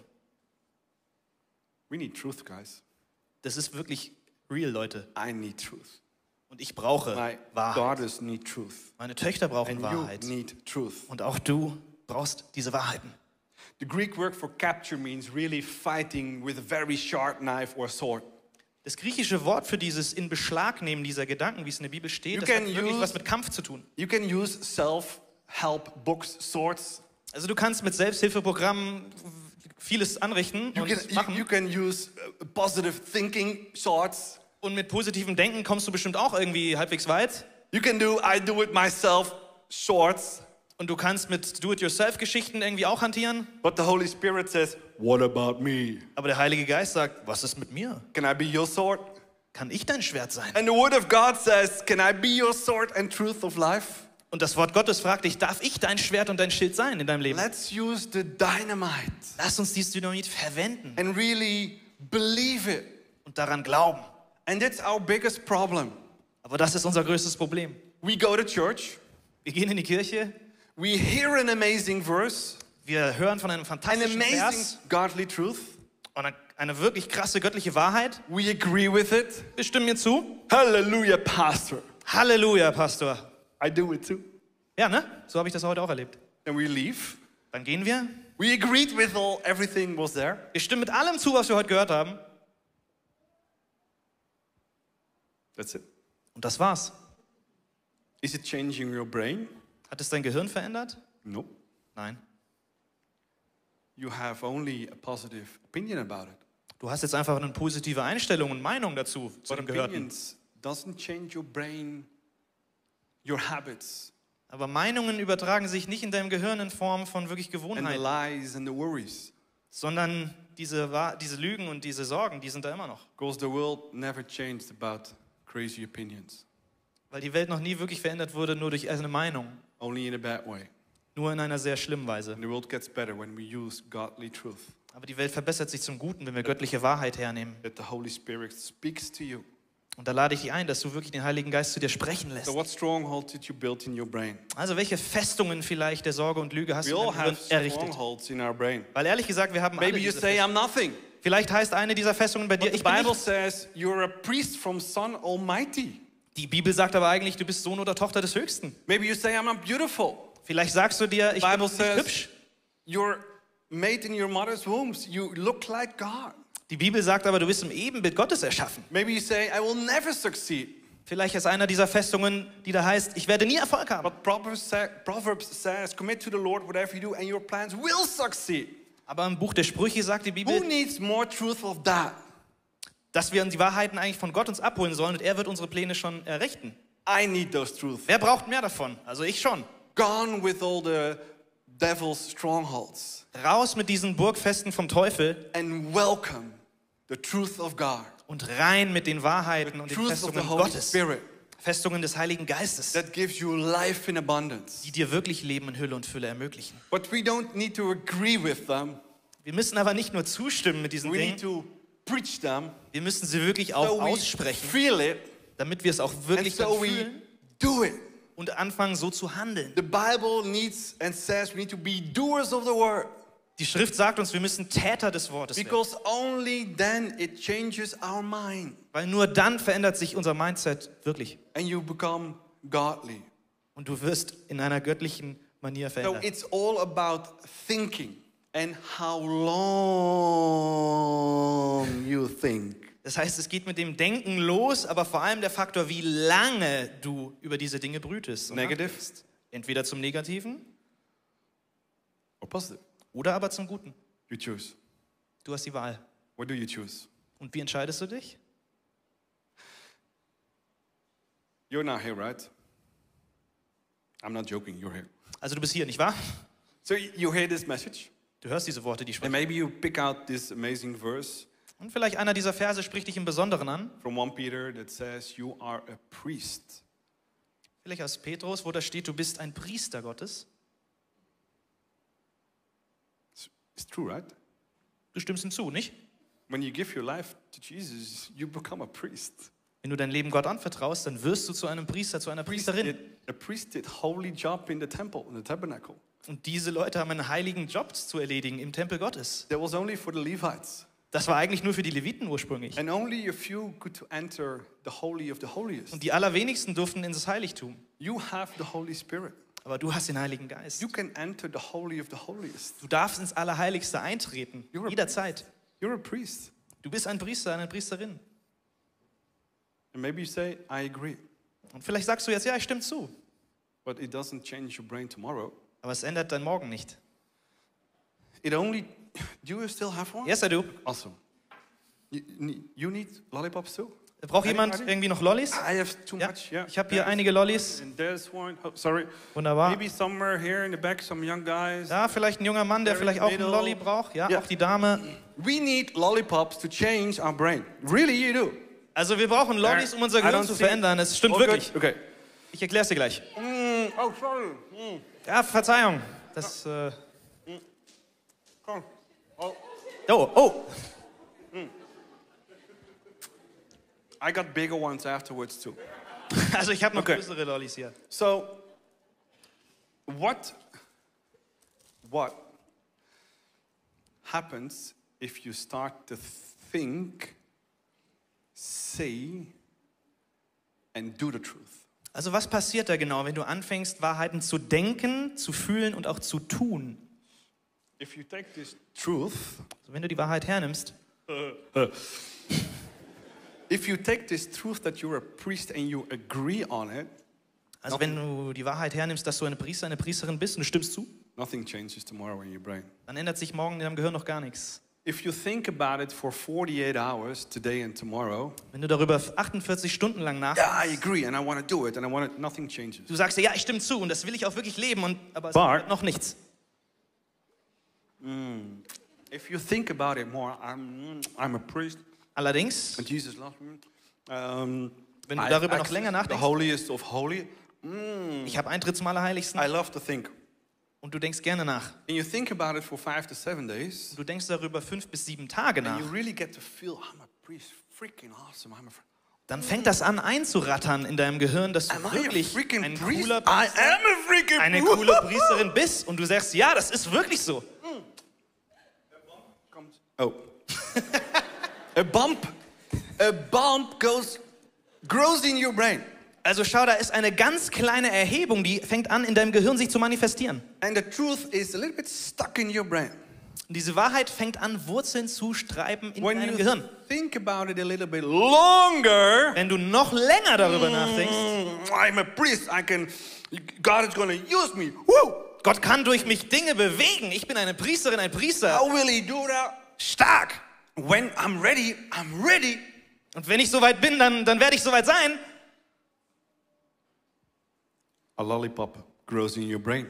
[SPEAKER 1] We need truth, guys.
[SPEAKER 2] Das ist wirklich real, Leute.
[SPEAKER 1] I need truth.
[SPEAKER 2] Und ich brauche
[SPEAKER 1] My
[SPEAKER 2] Wahrheit.
[SPEAKER 1] daughters need truth.
[SPEAKER 2] Meine Töchter brauchen
[SPEAKER 1] And
[SPEAKER 2] Wahrheit.
[SPEAKER 1] you need truth.
[SPEAKER 2] Und auch du brauchst diese Wahrheiten.
[SPEAKER 1] The Greek word for capture means really fighting with a very sharp knife or sword.
[SPEAKER 2] Das griechische Wort für dieses in Beschlag nehmen dieser Gedanken, wie es in der Bibel steht,
[SPEAKER 1] You
[SPEAKER 2] das hat wirklich
[SPEAKER 1] use-
[SPEAKER 2] was mit Kampf zu tun.
[SPEAKER 1] You can use self help books, swords.
[SPEAKER 2] Also du kannst mit Selbsthilfeprogrammen vieles anrichten
[SPEAKER 1] You
[SPEAKER 2] und
[SPEAKER 1] can, you,
[SPEAKER 2] machen.
[SPEAKER 1] you can use uh, positive thinking, swords.
[SPEAKER 2] Und mit positivem Denken kommst du bestimmt auch irgendwie halbwegs weit.
[SPEAKER 1] You can do I do it myself, shorts.
[SPEAKER 2] Und du kannst mit Do-it-yourself-Geschichten irgendwie auch hantieren.
[SPEAKER 1] But the Holy Spirit says, What about me?
[SPEAKER 2] Aber der Heilige Geist sagt, was ist mit mir?
[SPEAKER 1] Can I be your sword?
[SPEAKER 2] Kann ich dein Schwert sein?
[SPEAKER 1] And the Word of God says, Can I be your sword and truth of life?
[SPEAKER 2] Und das Wort Gottes fragt dich, darf ich dein Schwert und dein Schild sein in deinem Leben?
[SPEAKER 1] Let's use the dynamite
[SPEAKER 2] Lass uns dieses Dynamit verwenden
[SPEAKER 1] and really believe it.
[SPEAKER 2] und daran glauben.
[SPEAKER 1] And that's our biggest problem.
[SPEAKER 2] Aber das ist unser größtes Problem.
[SPEAKER 1] We go to church,
[SPEAKER 2] Wir gehen in die Kirche,
[SPEAKER 1] we hear an amazing verse,
[SPEAKER 2] wir hören von einem
[SPEAKER 1] an
[SPEAKER 2] fantastischen
[SPEAKER 1] amazing
[SPEAKER 2] Vers
[SPEAKER 1] godly truth,
[SPEAKER 2] Und eine wirklich krasse göttliche Wahrheit.
[SPEAKER 1] We agree with it.
[SPEAKER 2] Wir stimmen mir zu.
[SPEAKER 1] Hallelujah, Pastor.
[SPEAKER 2] Halleluja, Pastor.
[SPEAKER 1] I do it too.
[SPEAKER 2] Ja, ne? So habe ich das heute auch erlebt.
[SPEAKER 1] Then we leave.
[SPEAKER 2] Dann gehen wir.
[SPEAKER 1] We agreed with all everything was there.
[SPEAKER 2] Wir stimmen mit allem zu, was wir heute gehört haben.
[SPEAKER 1] That's it.
[SPEAKER 2] Und das war's.
[SPEAKER 1] Is it changing your brain?
[SPEAKER 2] Hat es dein Gehirn verändert?
[SPEAKER 1] No.
[SPEAKER 2] Nein.
[SPEAKER 1] You have only a positive opinion about it.
[SPEAKER 2] Du hast jetzt einfach eine positive Einstellung und Meinung dazu, zu
[SPEAKER 1] But
[SPEAKER 2] dem Gehörten.
[SPEAKER 1] doesn't change your brain, your habits,
[SPEAKER 2] Aber Meinungen übertragen sich nicht in deinem Gehirn in Form von wirklich Gewohnheiten, sondern diese, diese Lügen und diese Sorgen, die sind da immer noch. Weil die Welt noch nie wirklich verändert wurde, nur durch eine Meinung. Nur in einer sehr schlimmen Weise. Aber die Welt verbessert sich zum Guten, wenn wir göttliche Wahrheit hernehmen.
[SPEAKER 1] that the Holy Spirit speaks to you.
[SPEAKER 2] Und da lade ich dich ein, dass du wirklich den Heiligen Geist zu dir sprechen lässt.
[SPEAKER 1] So, what stronghold did you build in your brain?
[SPEAKER 2] Also welche Festungen vielleicht der Sorge und Lüge hast
[SPEAKER 1] We
[SPEAKER 2] du errichtet? Weil ehrlich gesagt, wir haben alle
[SPEAKER 1] Maybe you
[SPEAKER 2] diese
[SPEAKER 1] say,
[SPEAKER 2] Festungen.
[SPEAKER 1] I'm nothing.
[SPEAKER 2] Vielleicht heißt eine dieser Festungen bei dir,
[SPEAKER 1] But
[SPEAKER 2] ich bin
[SPEAKER 1] Bible
[SPEAKER 2] nicht.
[SPEAKER 1] says you're a priest from Son Almighty.
[SPEAKER 2] Die Bibel sagt aber eigentlich, du bist Sohn oder Tochter des Höchsten.
[SPEAKER 1] Maybe you say, I'm not beautiful.
[SPEAKER 2] Vielleicht sagst du dir, ich bin
[SPEAKER 1] Bible
[SPEAKER 2] nicht
[SPEAKER 1] says
[SPEAKER 2] hübsch.
[SPEAKER 1] you're made in your mother's wombs. You look like God.
[SPEAKER 2] Die Bibel sagt aber, du bist im Ebenbild Gottes erschaffen.
[SPEAKER 1] Maybe you say, I will never succeed.
[SPEAKER 2] Vielleicht ist einer dieser Festungen, die da heißt, ich werde nie Erfolg haben.
[SPEAKER 1] But Proverbs, sa- Proverbs says, commit to the Lord whatever you do, and your plans will succeed.
[SPEAKER 2] Aber im Buch der Sprüche sagt die
[SPEAKER 1] Who
[SPEAKER 2] Bibel,
[SPEAKER 1] needs more truth of that?
[SPEAKER 2] dass wir die Wahrheiten eigentlich von Gott uns abholen sollen und er wird unsere Pläne schon errichten.
[SPEAKER 1] I need those truths.
[SPEAKER 2] Wer braucht mehr davon? Also ich schon.
[SPEAKER 1] Gone with all the devil's strongholds
[SPEAKER 2] Raus mit diesen Burgfesten vom Teufel
[SPEAKER 1] and welcome the truth of God,
[SPEAKER 2] und rein mit den Wahrheiten und den
[SPEAKER 1] truth of the
[SPEAKER 2] Festungen Gottes.
[SPEAKER 1] Spirit
[SPEAKER 2] Festungen des Heiligen Geistes,
[SPEAKER 1] that gives you life in abundance.
[SPEAKER 2] die dir wirklich Leben in Hülle und Fülle ermöglichen.
[SPEAKER 1] But we don't need to agree with them.
[SPEAKER 2] Wir müssen aber nicht nur zustimmen mit diesen
[SPEAKER 1] We need
[SPEAKER 2] Dingen,
[SPEAKER 1] to preach them.
[SPEAKER 2] wir müssen sie wirklich
[SPEAKER 1] So
[SPEAKER 2] auch
[SPEAKER 1] we
[SPEAKER 2] aussprechen,
[SPEAKER 1] feel it
[SPEAKER 2] damit wir es auch wirklich
[SPEAKER 1] so
[SPEAKER 2] fühlen und anfangen so zu handeln.
[SPEAKER 1] The Bible needs and says we need to be doers of the word
[SPEAKER 2] Die Schrift sagt uns, wir müssen Täter des Wortes werden,
[SPEAKER 1] because only then it changes our mind
[SPEAKER 2] weil nur dann verändert sich unser Mindset wirklich
[SPEAKER 1] and you become godly.
[SPEAKER 2] und du wirst in einer göttlichen Manier
[SPEAKER 1] So
[SPEAKER 2] verändert.
[SPEAKER 1] it's all about thinking and how long you think.
[SPEAKER 2] Das heißt, es geht mit dem Denken los, aber vor allem der Faktor, wie lange du über diese Dinge brütest.
[SPEAKER 1] Negative.
[SPEAKER 2] Entweder zum Negativen
[SPEAKER 1] or positive.
[SPEAKER 2] Oder aber zum Guten.
[SPEAKER 1] You choose.
[SPEAKER 2] Du hast die Wahl.
[SPEAKER 1] What do you choose?
[SPEAKER 2] Und wie entscheidest du dich?
[SPEAKER 1] You're not here, right? I'm not joking, you're here.
[SPEAKER 2] Also du bist hier, nicht wahr?
[SPEAKER 1] So you hear this message,
[SPEAKER 2] Du hörst diese Worte, die
[SPEAKER 1] and
[SPEAKER 2] sprechen.
[SPEAKER 1] maybe you pick out this amazing verse
[SPEAKER 2] Und vielleicht einer dieser Verse spricht dich im Besonderen an.
[SPEAKER 1] from 1 Peter that says, You are a priest.
[SPEAKER 2] Vielleicht aus Petrus, wo da steht, du bist ein Priester Gottes.
[SPEAKER 1] It's, true, right?
[SPEAKER 2] Du stimmst ihm zu, nicht?
[SPEAKER 1] When you give your life to Jesus, you become a priest.
[SPEAKER 2] Wenn du dein Leben Gott anvertraust, dann wirst du zu einem Priester, zu einer
[SPEAKER 1] Priest
[SPEAKER 2] Priesterin.
[SPEAKER 1] a priest did holy job in the temple, in the tabernacle.
[SPEAKER 2] Und diese Leute haben einen heiligen Job zu erledigen im Tempel Gottes.
[SPEAKER 1] That was only for the Levites.
[SPEAKER 2] Das war eigentlich nur für die Leviten ursprünglich.
[SPEAKER 1] And only a few could enter the holy of the holiest.
[SPEAKER 2] Und die allerwenigsten durften ins Heiligtum.
[SPEAKER 1] You have the Holy Spirit.
[SPEAKER 2] Aber du hast den Heiligen Geist.
[SPEAKER 1] You can enter the holy of the holiest.
[SPEAKER 2] Du darfst ins Allerheiligste eintreten.
[SPEAKER 1] You're a-
[SPEAKER 2] Jederzeit.
[SPEAKER 1] You're a priest.
[SPEAKER 2] Du bist ein Priester, eine Priesterin.
[SPEAKER 1] And maybe you say, I agree.
[SPEAKER 2] Und vielleicht sagst du jetzt, ja, ich stimme zu.
[SPEAKER 1] But it doesn't change your brain tomorrow.
[SPEAKER 2] Aber es ändert dein Morgen nicht.
[SPEAKER 1] It only. Do you still have one?
[SPEAKER 2] Yes, I do.
[SPEAKER 1] Awesome. You, you need lollipops too?
[SPEAKER 2] Braucht jemand
[SPEAKER 1] Anybody?
[SPEAKER 2] irgendwie noch Lollis?
[SPEAKER 1] I have too
[SPEAKER 2] Ja,
[SPEAKER 1] much. Yeah.
[SPEAKER 2] ich habe hier einige Lollis.
[SPEAKER 1] And there's one. Oh, sorry.
[SPEAKER 2] Wunderbar.
[SPEAKER 1] Maybe somewhere here in the back, some young guys.
[SPEAKER 2] Ja, vielleicht ein junger Mann, der
[SPEAKER 1] There
[SPEAKER 2] vielleicht auch einen. Lolli braucht. Ja,
[SPEAKER 1] Ja.
[SPEAKER 2] auch die Dame.
[SPEAKER 1] We need lollipops to change our brain. Really, you do.
[SPEAKER 2] Also wir brauchen Lollis, um unser Gehirn zu verändern. Es stimmt wirklich.
[SPEAKER 1] good? Okay.
[SPEAKER 2] Ich erkläre es dir gleich.
[SPEAKER 1] Mm, oh, sorry. Mm,
[SPEAKER 2] Ja, Verzeihung. Das, äh,
[SPEAKER 1] come. Oh,
[SPEAKER 2] oh, oh.
[SPEAKER 1] I got bigger ones afterwards too.
[SPEAKER 2] Also ich habe noch
[SPEAKER 1] Okay.
[SPEAKER 2] größere Lollis hier.
[SPEAKER 1] So, what, what happens if you start to think, say, and do the truth.
[SPEAKER 2] Also was passiert da genau, wenn du anfängst, Wahrheiten zu denken, zu fühlen und auch zu tun?
[SPEAKER 1] If you take this truth,
[SPEAKER 2] Also wenn du die Wahrheit hernimmst,
[SPEAKER 1] if you take this truth that you're a priest and you agree on it,
[SPEAKER 2] also wenn du die Wahrheit hernimmst, dass du eine Priester, eine Priesterin bist und du stimmst zu,
[SPEAKER 1] nothing changes tomorrow in your brain.
[SPEAKER 2] dann ändert sich morgen in deinem Gehirn noch gar nichts.
[SPEAKER 1] If you think about it for 48 hours, today and tomorrow,
[SPEAKER 2] Wenn du darüber 48 Stunden lang nach,
[SPEAKER 1] yeah, I agree and I want to do it and I want it, nothing changes.
[SPEAKER 2] du sagst dir, ja, ich stimme zu und das will ich auch wirklich leben, und, aber es
[SPEAKER 1] But-
[SPEAKER 2] noch nichts.
[SPEAKER 1] If you think about it more, I'm, I'm a priest
[SPEAKER 2] Allerdings,
[SPEAKER 1] and Jesus loves me. Um,
[SPEAKER 2] Wenn du
[SPEAKER 1] I
[SPEAKER 2] darüber noch
[SPEAKER 1] access
[SPEAKER 2] länger
[SPEAKER 1] the
[SPEAKER 2] nachdenkst.
[SPEAKER 1] holiest of holy.
[SPEAKER 2] ich habe Eintritt zum Allerheiligsten
[SPEAKER 1] I love to think.
[SPEAKER 2] und du denkst gerne nach.
[SPEAKER 1] And you think about it for five to seven days,
[SPEAKER 2] Du denkst darüber fünf bis sieben Tage
[SPEAKER 1] and
[SPEAKER 2] nach.
[SPEAKER 1] you really get to feel I'm a priest, freaking awesome. I'm a fr-
[SPEAKER 2] Dann fängt das an einzurattern in deinem Gehirn, dass du
[SPEAKER 1] Am I a
[SPEAKER 2] wirklich
[SPEAKER 1] freaking
[SPEAKER 2] ein
[SPEAKER 1] priest?
[SPEAKER 2] cooler
[SPEAKER 1] I
[SPEAKER 2] Priester,
[SPEAKER 1] am a freaking
[SPEAKER 2] eine
[SPEAKER 1] priest.
[SPEAKER 2] coole Priesterin bist und du sagst, ja, das ist wirklich so.
[SPEAKER 1] comes. Oh. a bump. A bump goes, grows in your brain.
[SPEAKER 2] Also schau, da ist eine ganz kleine Erhebung, die fängt an, in deinem Gehirn sich zu manifestieren.
[SPEAKER 1] And the truth is a little bit stuck in your brain.
[SPEAKER 2] Und diese Wahrheit fängt an, Wurzeln zu streiben in
[SPEAKER 1] When
[SPEAKER 2] deinem
[SPEAKER 1] you
[SPEAKER 2] Gehirn.
[SPEAKER 1] think about it a little bit longer,
[SPEAKER 2] Wenn du noch länger darüber nachdenkst,
[SPEAKER 1] mm, I'm a priest. I can, God is to use me. Woo!
[SPEAKER 2] Gott kann durch mich Dinge bewegen. Ich bin eine Priesterin, ein Priester.
[SPEAKER 1] How will He do that?
[SPEAKER 2] Stark.
[SPEAKER 1] When I'm ready, I'm ready.
[SPEAKER 2] Und wenn ich soweit bin, dann, dann werde ich soweit sein.
[SPEAKER 1] A lollipop grows in your brain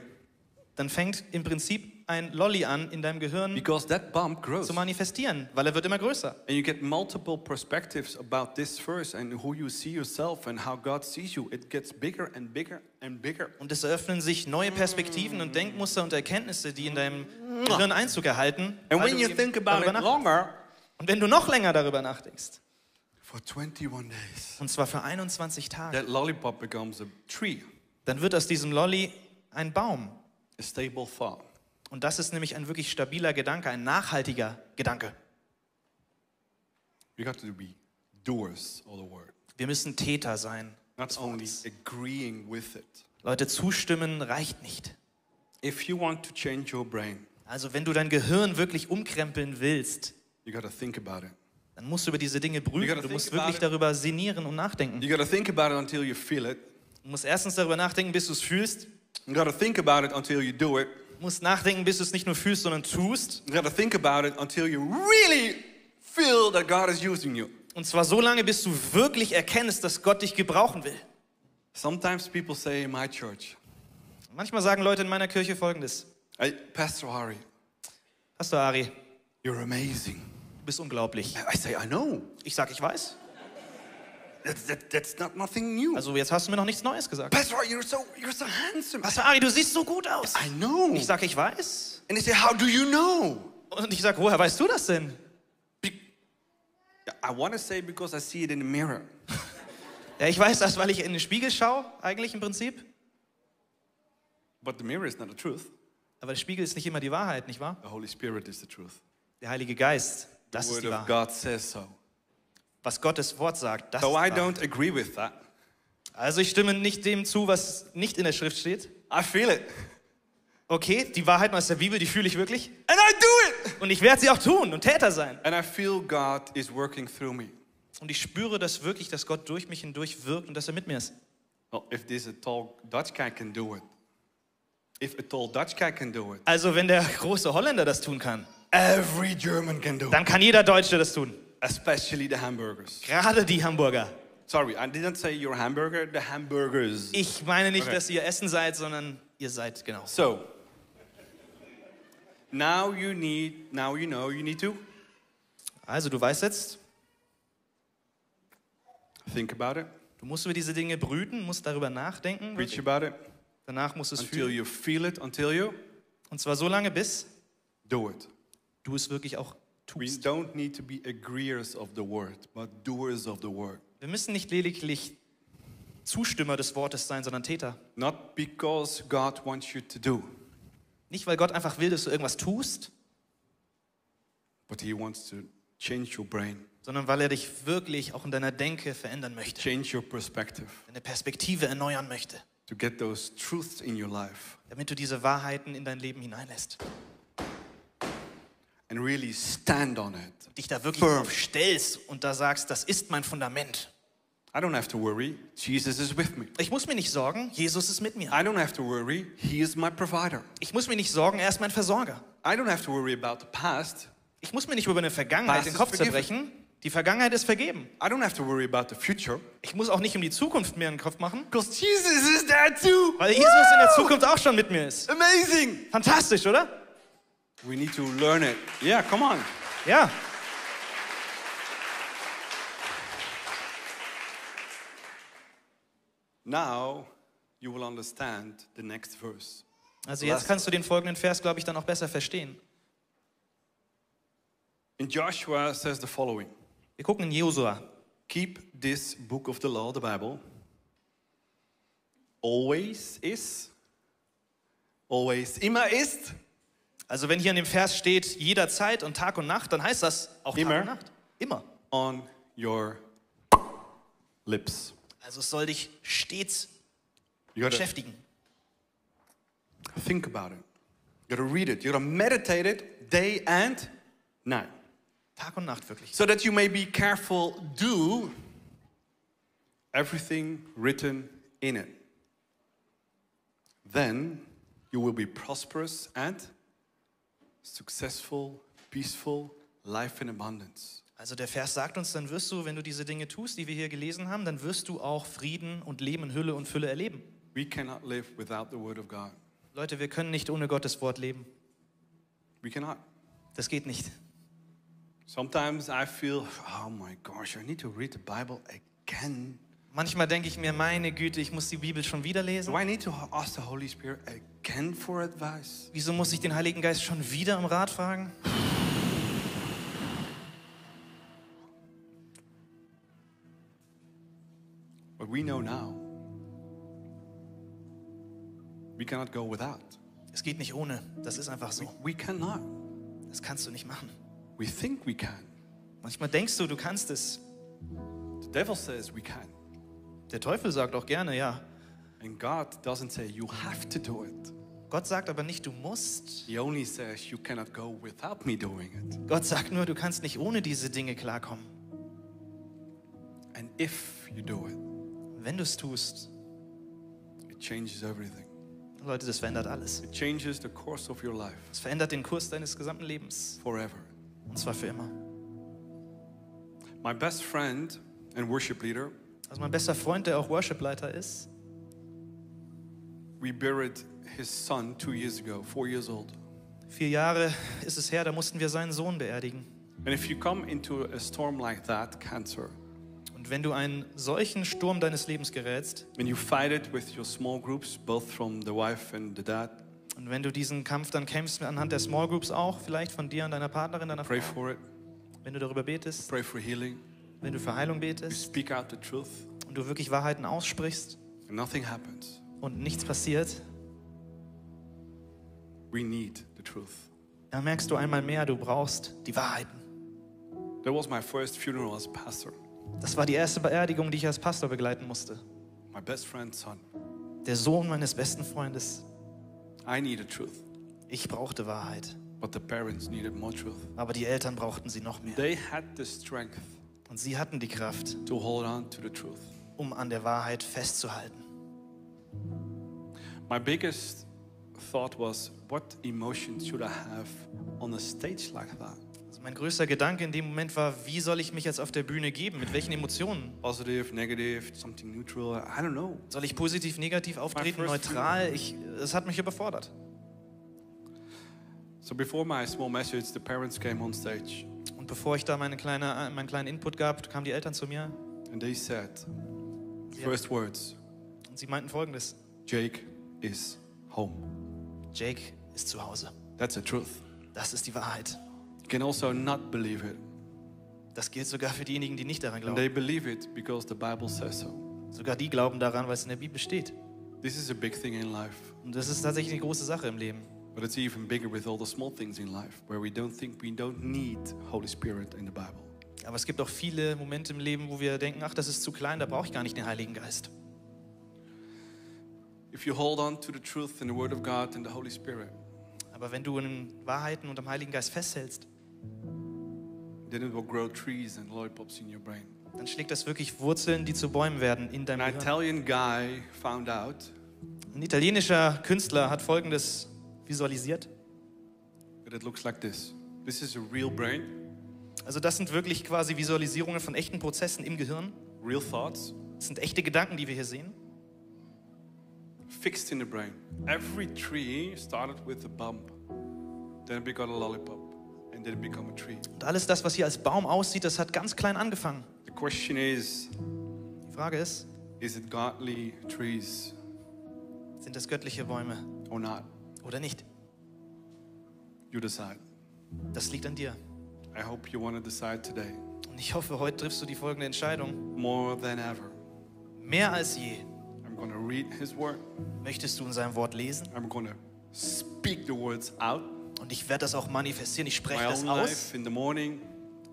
[SPEAKER 2] Dann fängt im Prinzip ein Lolly an, in deinem Gehirn
[SPEAKER 1] because that bump grows.
[SPEAKER 2] zu manifestieren, weil er wird immer größer.
[SPEAKER 1] And you get multiple perspectives about this verse and who you see yourself and how God sees you. It gets bigger and bigger and bigger.
[SPEAKER 2] Und es eröffnen sich neue Perspektiven und Denkmuster und Erkenntnisse, die in deinem Gehirn Einzug erhalten.
[SPEAKER 1] And when
[SPEAKER 2] du
[SPEAKER 1] you think about it longer,
[SPEAKER 2] Und wenn du noch länger darüber nachdenkst,
[SPEAKER 1] for 21 days,
[SPEAKER 2] und zwar für 21 Tage,
[SPEAKER 1] that lollipop becomes a tree,
[SPEAKER 2] dann wird aus diesem Lolly ein Baum.
[SPEAKER 1] a stable thought.
[SPEAKER 2] Und das ist nämlich ein wirklich stabiler Gedanke, ein nachhaltiger Gedanke.
[SPEAKER 1] You got to be doers of the word,
[SPEAKER 2] Wir müssen Täter sein.
[SPEAKER 1] not only agreeing with it.
[SPEAKER 2] Leute, zustimmen reicht nicht.
[SPEAKER 1] If you want to change your brain,
[SPEAKER 2] Also wenn du dein Gehirn wirklich umkrempeln willst,
[SPEAKER 1] you got to think about it.
[SPEAKER 2] dann musst du über diese Dinge
[SPEAKER 1] You
[SPEAKER 2] brüten.
[SPEAKER 1] gotta
[SPEAKER 2] Du
[SPEAKER 1] think
[SPEAKER 2] musst
[SPEAKER 1] about
[SPEAKER 2] wirklich
[SPEAKER 1] it.
[SPEAKER 2] darüber sinnieren und nachdenken.
[SPEAKER 1] You got to think about it until you feel it.
[SPEAKER 2] Du musst erstens darüber nachdenken, bis du es fühlst.
[SPEAKER 1] You got to think about it until you do it.
[SPEAKER 2] Du musst nachdenken, bis du es nicht nur fühlst, sondern tust.
[SPEAKER 1] You got to think about it until you really feel that God is using you.
[SPEAKER 2] Und zwar so lange, bis du wirklich erkennst, dass Gott dich gebrauchen will.
[SPEAKER 1] Sometimes people say in my church,
[SPEAKER 2] Manchmal sagen Leute in meiner Kirche folgendes:
[SPEAKER 1] hey, Pastor Ari,
[SPEAKER 2] Pastor Ari,
[SPEAKER 1] you're amazing.
[SPEAKER 2] du bist unglaublich.
[SPEAKER 1] I say, I know.
[SPEAKER 2] Ich sag, ich weiß.
[SPEAKER 1] That's, that, that's not nothing new.
[SPEAKER 2] Also jetzt hast du mir noch nichts Neues gesagt.
[SPEAKER 1] Pastor Ari, you're so, you're so handsome.
[SPEAKER 2] Pastor Ari, du siehst so gut aus.
[SPEAKER 1] I know.
[SPEAKER 2] Ich sag, ich weiß.
[SPEAKER 1] And they say, how do you know?
[SPEAKER 2] Und ich sag, woher weißt du das denn?
[SPEAKER 1] Be- I want to say because I see it in the mirror.
[SPEAKER 2] Ja, ich weiß das, weil ich in den Spiegel schaue, eigentlich im Prinzip.
[SPEAKER 1] But the mirror is not the truth.
[SPEAKER 2] Aber der Spiegel ist nicht immer die Wahrheit, nicht wahr?
[SPEAKER 1] The Holy Spirit is the truth.
[SPEAKER 2] Der Heilige Geist,
[SPEAKER 1] The
[SPEAKER 2] das ist
[SPEAKER 1] word
[SPEAKER 2] die
[SPEAKER 1] of
[SPEAKER 2] Wahrheit.
[SPEAKER 1] God says so.
[SPEAKER 2] Was Gottes Wort sagt, das
[SPEAKER 1] So I
[SPEAKER 2] ist die Wahrheit.
[SPEAKER 1] don't agree with that.
[SPEAKER 2] Also ich stimme nicht dem zu, was nicht in der Schrift steht.
[SPEAKER 1] I feel it.
[SPEAKER 2] Okay, die Wahrheit aus der Bibel, die fühle ich wirklich.
[SPEAKER 1] And I do it.
[SPEAKER 2] Und ich werde sie auch tun und Täter sein.
[SPEAKER 1] And I feel God is working through me.
[SPEAKER 2] Und ich spüre das wirklich, dass Gott durch mich hindurch wirkt und dass er mit mir ist.
[SPEAKER 1] Well, if this a tall Dutch guy can do it, if a tall Dutch guy can do it,
[SPEAKER 2] Also wenn der große Holländer das tun kann,
[SPEAKER 1] every German can do it.
[SPEAKER 2] dann kann jeder Deutsche das tun.
[SPEAKER 1] Especially the hamburgers.
[SPEAKER 2] Gerade die Hamburger.
[SPEAKER 1] Sorry, I didn't say your hamburger, the hamburgers.
[SPEAKER 2] Ich meine nicht,
[SPEAKER 1] Okay.
[SPEAKER 2] dass ihr Essen seid, sondern ihr seid genau.
[SPEAKER 1] So, now you need, now you know you need to
[SPEAKER 2] Also du weißt jetzt,
[SPEAKER 1] think about it,
[SPEAKER 2] du musst über diese Dinge brüten, musst darüber nachdenken.
[SPEAKER 1] preach
[SPEAKER 2] wirklich.
[SPEAKER 1] about it,
[SPEAKER 2] Danach musst du es
[SPEAKER 1] until
[SPEAKER 2] fühlen.
[SPEAKER 1] you feel it, until you
[SPEAKER 2] Und zwar so lange, bis
[SPEAKER 1] do it.
[SPEAKER 2] Du es wirklich auch
[SPEAKER 1] We
[SPEAKER 2] tust.
[SPEAKER 1] don't need to be agreeers of the word, but doers of the word.
[SPEAKER 2] Wir müssen nicht lediglich Zustimmer des Wortes sein, sondern Täter.
[SPEAKER 1] Not because God wants you to do,
[SPEAKER 2] Nicht, weil Gott einfach will, dass du irgendwas tust,
[SPEAKER 1] but He wants to change your brain,
[SPEAKER 2] sondern weil er dich wirklich auch in deiner Denke verändern möchte,
[SPEAKER 1] change your perspective,
[SPEAKER 2] deine Perspektive erneuern möchte,
[SPEAKER 1] to get those truths in your life
[SPEAKER 2] damit du diese Wahrheiten in dein Leben hineinlässt.
[SPEAKER 1] And really stand on it.
[SPEAKER 2] Dich da wirklich
[SPEAKER 1] Firm.
[SPEAKER 2] stellst und da sagst, das ist mein Fundament.
[SPEAKER 1] I don't have to worry. Jesus is with me.
[SPEAKER 2] Ich muss mir nicht sorgen, Jesus ist mit mir.
[SPEAKER 1] I don't have to worry. He is my provider.
[SPEAKER 2] Ich muss mir nicht sorgen, er ist mein Versorger.
[SPEAKER 1] I don't have to worry about the past.
[SPEAKER 2] Ich muss mir nicht über eine Vergangenheit den Kopf zerbrechen. Die Vergangenheit ist vergeben.
[SPEAKER 1] I don't have to worry about the future
[SPEAKER 2] Ich muss auch nicht um die Zukunft mir einen Kopf machen,
[SPEAKER 1] because Jesus is there too.
[SPEAKER 2] weil Jesus in der
[SPEAKER 1] Woo!
[SPEAKER 2] Zukunft auch schon mit mir ist.
[SPEAKER 1] Amazing.
[SPEAKER 2] Fantastisch, oder?
[SPEAKER 1] We need to learn it. Yeah, come on.
[SPEAKER 2] Yeah.
[SPEAKER 1] Now you will understand the next verse.
[SPEAKER 2] Also jetzt kannst du den folgenden Vers, glaube ich, dann auch besser verstehen.
[SPEAKER 1] In Joshua says the following
[SPEAKER 2] Wir gucken in Josua.
[SPEAKER 1] Keep this book of the law, the Bible, always is, always immer ist,
[SPEAKER 2] Also wenn hier in dem Vers steht, jederzeit und Tag und Nacht, dann heißt das auch
[SPEAKER 1] Immer.
[SPEAKER 2] Tag und Nacht. Immer.
[SPEAKER 1] on your lips.
[SPEAKER 2] Also es soll dich stets beschäftigen.
[SPEAKER 1] think about it. You gotta read it. You gotta meditate it day and night.
[SPEAKER 2] Tag und Nacht wirklich.
[SPEAKER 1] So that you may be careful, do everything written in it. Then you will be prosperous and successful, peaceful, life in abundance.
[SPEAKER 2] Also der Vers sagt uns, dann wirst du, wenn du diese Dinge tust, die wir hier gelesen haben, dann wirst du auch Frieden und Leben in Hülle und Fülle erleben.
[SPEAKER 1] We cannot live without the Word of God.
[SPEAKER 2] Leute, wir können nicht ohne Gottes Wort leben.
[SPEAKER 1] We cannot.
[SPEAKER 2] Das geht nicht.
[SPEAKER 1] Sometimes I feel, oh my gosh, I need to read the Bible again.
[SPEAKER 2] Manchmal denke ich mir, meine Güte, ich muss die Bibel schon wieder
[SPEAKER 1] Do
[SPEAKER 2] lesen.
[SPEAKER 1] I need to ask the Holy Spirit again for advice?
[SPEAKER 2] Wieso muss ich den Heiligen Geist schon wieder um Rat fragen?
[SPEAKER 1] But we know now we cannot go without.
[SPEAKER 2] Es geht nicht ohne. Das ist einfach so.
[SPEAKER 1] We cannot.
[SPEAKER 2] Das kannst du nicht machen.
[SPEAKER 1] We think we can.
[SPEAKER 2] Manchmal denkst du, du kannst es.
[SPEAKER 1] The devil says we can.
[SPEAKER 2] Der Teufel sagt auch gerne, ja.
[SPEAKER 1] And God doesn't say you have to do it.
[SPEAKER 2] Gott sagt aber nicht, du musst.
[SPEAKER 1] He only says you cannot go without me doing it.
[SPEAKER 2] Gott sagt nur, du kannst nicht ohne diese Dinge klarkommen.
[SPEAKER 1] And if you do it,
[SPEAKER 2] Wenn du es tust,
[SPEAKER 1] it changes everything.
[SPEAKER 2] Leute, das verändert alles.
[SPEAKER 1] It changes the course of your life
[SPEAKER 2] Es verändert den Kurs deines gesamten Lebens.
[SPEAKER 1] forever.
[SPEAKER 2] Und zwar für immer.
[SPEAKER 1] My best friend and worship leader,
[SPEAKER 2] Also mein bester Freund, der auch Worshipleiter ist,
[SPEAKER 1] we buried his son two years ago, four years old.
[SPEAKER 2] vier Jahre ist es her, da mussten wir seinen Sohn beerdigen.
[SPEAKER 1] And if you come into a storm like that, cancer,
[SPEAKER 2] Und wenn du einen solchen Sturm deines Lebens gerätst
[SPEAKER 1] and you fight it with your small groups, both from the wife and the dad,
[SPEAKER 2] und wenn du diesen Kampf dann kämpfst anhand der Small Groups auch, vielleicht von dir und deiner Partnerin, deiner
[SPEAKER 1] pray
[SPEAKER 2] Frau,
[SPEAKER 1] for it,
[SPEAKER 2] wenn du darüber betest,
[SPEAKER 1] pray for healing,
[SPEAKER 2] wenn du für Heilung betest und du wirklich Wahrheiten aussprichst
[SPEAKER 1] and nothing happens.
[SPEAKER 2] und nichts passiert,
[SPEAKER 1] We need the truth.
[SPEAKER 2] dann merkst du einmal mehr, du brauchst die Wahrheiten.
[SPEAKER 1] That was my first funeral as pastor.
[SPEAKER 2] Das war die erste Beerdigung, die ich als Pastor begleiten musste.
[SPEAKER 1] My best friend's son.
[SPEAKER 2] Der Sohn meines besten Freundes.
[SPEAKER 1] I needed truth,
[SPEAKER 2] Ich brauchte Wahrheit,
[SPEAKER 1] but the parents needed more truth.
[SPEAKER 2] aber die Eltern brauchten sie noch mehr.
[SPEAKER 1] They had the strength
[SPEAKER 2] Und sie hatten die Kraft,
[SPEAKER 1] to hold on to the truth.
[SPEAKER 2] um an der Wahrheit festzuhalten.
[SPEAKER 1] My biggest thought was, what emotions should I have on a stage like that?
[SPEAKER 2] Also mein größter Gedanke in dem Moment war, wie soll ich mich jetzt auf der Bühne geben? Mit welchen Emotionen?
[SPEAKER 1] Positive, negative, something neutral? I don't know.
[SPEAKER 2] Soll ich positiv, negativ auftreten, neutral? Ich, es hat mich überfordert.
[SPEAKER 1] So before my small message, the parents came on stage
[SPEAKER 2] bevor ich da meine kleine, meinen kleinen Input gab, kamen die Eltern zu mir
[SPEAKER 1] and they said,
[SPEAKER 2] Ja.
[SPEAKER 1] first words,
[SPEAKER 2] und sie meinten folgendes.
[SPEAKER 1] Jake is home.
[SPEAKER 2] Jake ist zu Hause.
[SPEAKER 1] That's the truth.
[SPEAKER 2] Das ist die Wahrheit.
[SPEAKER 1] You can also not believe it.
[SPEAKER 2] Das gilt sogar für diejenigen, die nicht daran
[SPEAKER 1] And
[SPEAKER 2] glauben.
[SPEAKER 1] they believe it because the Bible says so.
[SPEAKER 2] Sogar die glauben daran, weil es in der Bibel steht.
[SPEAKER 1] This is a big thing in life.
[SPEAKER 2] Und das ist tatsächlich eine große Sache im Leben.
[SPEAKER 1] But it's even bigger with all the small things in life where we don't think we don't need Holy Spirit in the Bible.
[SPEAKER 2] Aber es gibt auch viele Momente im Leben, wo wir denken, ach, das ist zu klein, da brauche ich gar nicht den Heiligen Geist.
[SPEAKER 1] If you hold on to the truth and the Word of God and the Holy Spirit,
[SPEAKER 2] Aber wenn du in Wahrheiten und am Heiligen Geist festhältst,
[SPEAKER 1] then it will grow trees and lollipops in your brain.
[SPEAKER 2] dann schlägt das wirklich Wurzeln, die zu Bäumen werden in deinem
[SPEAKER 1] An
[SPEAKER 2] Gehirn.
[SPEAKER 1] Italian guy found out
[SPEAKER 2] Ein italienischer Künstler hat Folgendes visualisiert.
[SPEAKER 1] it looks like this. This is a real brain,
[SPEAKER 2] Also das sind wirklich quasi Visualisierungen von echten Prozessen im Gehirn.
[SPEAKER 1] real thoughts,
[SPEAKER 2] Das sind echte Gedanken, die wir hier sehen.
[SPEAKER 1] fixed in the brain. Every tree started with a bump, then it became a lollipop, and then it became a tree.
[SPEAKER 2] Und alles das, was hier als Baum aussieht, das hat ganz klein angefangen.
[SPEAKER 1] The question is
[SPEAKER 2] Die Frage ist,
[SPEAKER 1] is it godly trees
[SPEAKER 2] sind das göttliche Bäume
[SPEAKER 1] or not?
[SPEAKER 2] Oder nicht?
[SPEAKER 1] You decide.
[SPEAKER 2] Das liegt an dir.
[SPEAKER 1] I hope you want to decide today
[SPEAKER 2] Und ich hoffe, heute triffst du die folgende Entscheidung.
[SPEAKER 1] more than ever.
[SPEAKER 2] Mehr als je
[SPEAKER 1] I'm going to read His Word,
[SPEAKER 2] möchtest du in seinem Wort lesen.
[SPEAKER 1] I'm going to speak the words out.
[SPEAKER 2] Und ich werde das auch manifestieren. Ich spreche
[SPEAKER 1] My
[SPEAKER 2] das
[SPEAKER 1] own
[SPEAKER 2] aus.
[SPEAKER 1] life in the morning,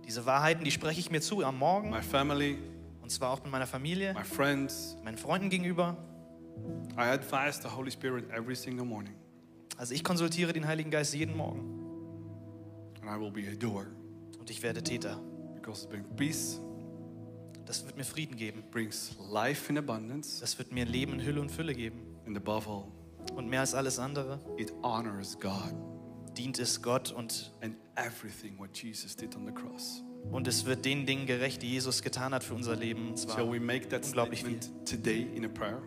[SPEAKER 2] Diese Wahrheiten, die spreche ich mir zu am Morgen.
[SPEAKER 1] my family,
[SPEAKER 2] Und zwar auch mit meiner Familie,
[SPEAKER 1] my friends.
[SPEAKER 2] meinen Freunden gegenüber.
[SPEAKER 1] I advise the Holy Spirit every single morning,
[SPEAKER 2] Also ich konsultiere den Heiligen Geist jeden Morgen.
[SPEAKER 1] and I will be a doer
[SPEAKER 2] Und ich werde Täter.
[SPEAKER 1] because it brings peace,
[SPEAKER 2] Das wird mir Frieden geben.
[SPEAKER 1] brings life in abundance,
[SPEAKER 2] Das wird mir Leben in Hülle und Fülle geben.
[SPEAKER 1] and above all,
[SPEAKER 2] Und mehr als alles andere
[SPEAKER 1] it honors God
[SPEAKER 2] dient es Gott und,
[SPEAKER 1] and everything what Jesus did on the cross.
[SPEAKER 2] und es wird den Dingen gerecht, die Jesus getan hat für unser Leben. Und zwar.
[SPEAKER 1] Shall we make that
[SPEAKER 2] unglaublich
[SPEAKER 1] statement today in a prayer?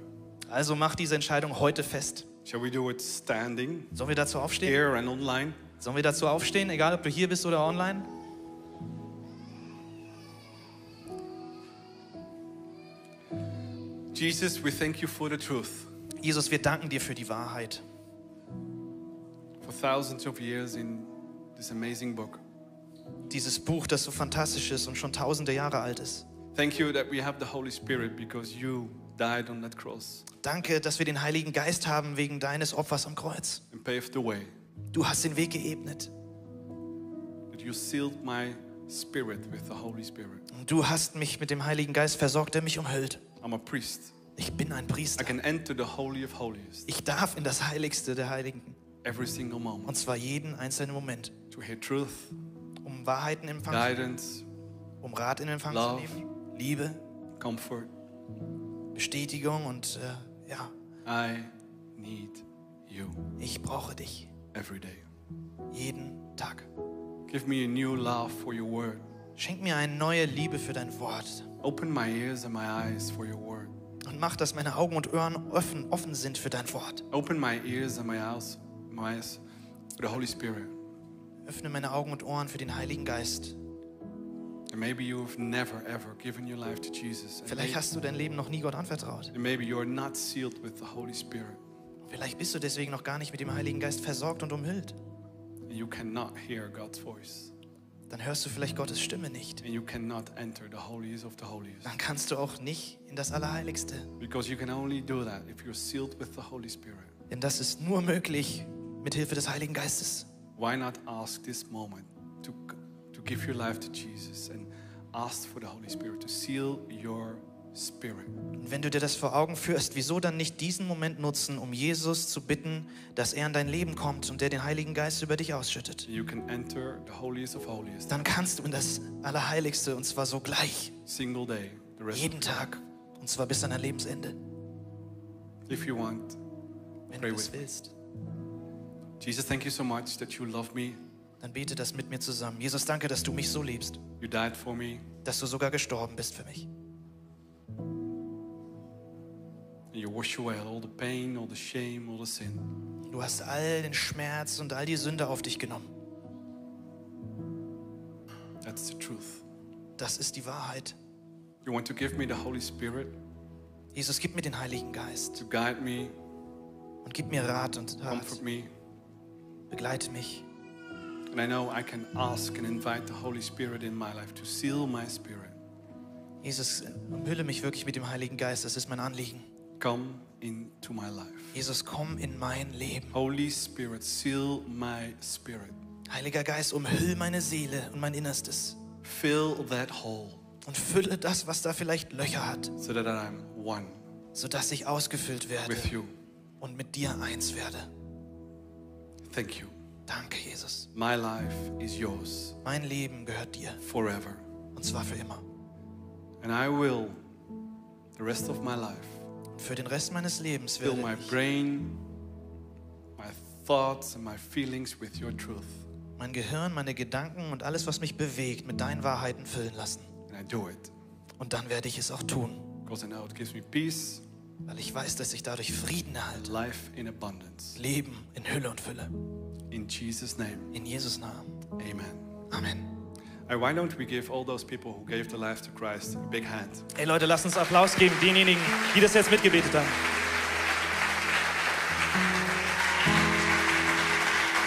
[SPEAKER 2] Also mach diese Entscheidung heute fest.
[SPEAKER 1] Shall we do it standing
[SPEAKER 2] Sollen wir dazu aufstehen?
[SPEAKER 1] here and online?
[SPEAKER 2] Sollen wir dazu aufstehen, egal ob du hier bist oder online?
[SPEAKER 1] Jesus, we thank you for the truth.
[SPEAKER 2] Jesus, wir danken dir für die Wahrheit.
[SPEAKER 1] For thousands of years in this amazing book.
[SPEAKER 2] Dieses Buch, das so fantastisch ist und schon tausende Jahre alt ist.
[SPEAKER 1] Thank you that we have the Holy Spirit because you died on that cross
[SPEAKER 2] Danke, dass wir den Heiligen Geist haben wegen deines Opfers am Kreuz.
[SPEAKER 1] and paved the way.
[SPEAKER 2] Du hast den Weg geebnet.
[SPEAKER 1] That you sealed my spirit with the Holy Spirit.
[SPEAKER 2] Und du hast mich mit dem Heiligen Geist versorgt, der mich umhüllt.
[SPEAKER 1] I'm a priest.
[SPEAKER 2] Ich bin ein
[SPEAKER 1] I
[SPEAKER 2] Priester.
[SPEAKER 1] can enter the Holy of Holies
[SPEAKER 2] Ich darf in das Heiligste der Heiligen.
[SPEAKER 1] every single
[SPEAKER 2] Und
[SPEAKER 1] moment
[SPEAKER 2] zwar jeden einzelnen Moment.
[SPEAKER 1] to hear truth,
[SPEAKER 2] Um Wahrheiten in Empfang zu nehmen.
[SPEAKER 1] guidance,
[SPEAKER 2] Um Rat in Empfang
[SPEAKER 1] Love.
[SPEAKER 2] zu nehmen. Liebe,
[SPEAKER 1] comfort.
[SPEAKER 2] Bestätigung und äh, ja,
[SPEAKER 1] I need you
[SPEAKER 2] ich brauche dich.
[SPEAKER 1] every day.
[SPEAKER 2] Jeden Tag.
[SPEAKER 1] Give me a new love for your word.
[SPEAKER 2] Schenk mir eine neue Liebe für dein Wort.
[SPEAKER 1] Open my ears and my eyes for your word.
[SPEAKER 2] Und mach, dass meine Augen und Ohren offen, offen sind für dein Wort.
[SPEAKER 1] Open my ears and my eyes, my eyes for the Holy Spirit.
[SPEAKER 2] Öffne meine Augen und Ohren für den Heiligen Geist. Vielleicht hast du dein Leben noch nie Gott anvertraut.
[SPEAKER 1] and maybe you're not sealed with the Holy Spirit.
[SPEAKER 2] Vielleicht bist du deswegen noch gar nicht mit dem Heiligen Geist versorgt und umhüllt.
[SPEAKER 1] And you cannot hear God's voice.
[SPEAKER 2] Dann hörst du vielleicht Gottes Stimme nicht.
[SPEAKER 1] And you cannot enter the holiest of the holiest.
[SPEAKER 2] Dann kannst du auch nicht in das Allerheiligste.
[SPEAKER 1] Because you can only do that if you're sealed with the Holy Spirit.
[SPEAKER 2] Denn das ist nur möglich mit Hilfe des Heiligen Geistes.
[SPEAKER 1] Why not ask this moment to give your life to Jesus and ask for the Holy Spirit to seal your spirit?
[SPEAKER 2] Und wenn du dir das vor Augen führst, wieso dann nicht diesen Moment nutzen, um Jesus zu bitten, dass er in dein Leben kommt und der den Heiligen Geist über dich ausschüttet?
[SPEAKER 1] You can enter the holiest of holiest
[SPEAKER 2] Dann kannst du in das Allerheiligste und zwar sogleich,
[SPEAKER 1] single day, the rest
[SPEAKER 2] jeden Tag und zwar bis an dein Lebensende,
[SPEAKER 1] If you want,
[SPEAKER 2] wenn
[SPEAKER 1] Pray
[SPEAKER 2] du es willst.
[SPEAKER 1] Jesus, thank you so much that you love me.
[SPEAKER 2] Dann bete das mit mir zusammen. Jesus, danke, dass du mich so liebst,
[SPEAKER 1] You died for me,
[SPEAKER 2] dass du sogar gestorben bist für mich.
[SPEAKER 1] and you wash away all the pain, all the shame, all the sin.
[SPEAKER 2] Du hast all den Schmerz und all die Sünde auf dich genommen.
[SPEAKER 1] That's the truth.
[SPEAKER 2] Das ist die Wahrheit.
[SPEAKER 1] You want to give me the Holy Spirit
[SPEAKER 2] Jesus, gib mir den Heiligen Geist
[SPEAKER 1] to guide me,
[SPEAKER 2] und gib mir Rat und
[SPEAKER 1] comfort
[SPEAKER 2] Rat.
[SPEAKER 1] me.
[SPEAKER 2] Begleite mich.
[SPEAKER 1] And I know I can ask and invite the Holy Spirit in my life to seal my spirit.
[SPEAKER 2] Jesus, umhülle mich wirklich mit dem Heiligen Geist. Das ist mein Anliegen.
[SPEAKER 1] Come into my life.
[SPEAKER 2] Jesus, komm in mein Leben.
[SPEAKER 1] Holy Spirit, seal my spirit.
[SPEAKER 2] Heiliger Geist, umhüll meine Seele und mein Innerstes
[SPEAKER 1] Fill that hole
[SPEAKER 2] und fülle das, was da vielleicht Löcher hat,
[SPEAKER 1] so that I'm one
[SPEAKER 2] sodass ich ausgefüllt werde
[SPEAKER 1] with you.
[SPEAKER 2] und mit dir eins werde.
[SPEAKER 1] Thank you.
[SPEAKER 2] Danke, Jesus.
[SPEAKER 1] My life is yours
[SPEAKER 2] Mein Leben gehört dir
[SPEAKER 1] forever.
[SPEAKER 2] und zwar für immer.
[SPEAKER 1] And I will, the rest of my life,
[SPEAKER 2] Und für den Rest meines Lebens
[SPEAKER 1] fill my brain, my thoughts, and my feelings with your truth.
[SPEAKER 2] mein Gehirn, meine Gedanken und alles, was mich bewegt, mit deinen Wahrheiten füllen lassen.
[SPEAKER 1] And I do it
[SPEAKER 2] Und dann werde ich es auch tun,
[SPEAKER 1] because I know it gives me peace
[SPEAKER 2] weil ich weiß, dass ich dadurch Frieden erhalte.
[SPEAKER 1] life in abundance.
[SPEAKER 2] Leben in Hülle und Fülle.
[SPEAKER 1] In Jesus' name,
[SPEAKER 2] In Jesus Namen.
[SPEAKER 1] amen.
[SPEAKER 2] Amen.
[SPEAKER 1] Uh, why don't we give all those people who gave their life to Christ a big hand?
[SPEAKER 2] Hey Leute, lasst uns Applaus geben denjenigen, die das jetzt mitgebetet haben.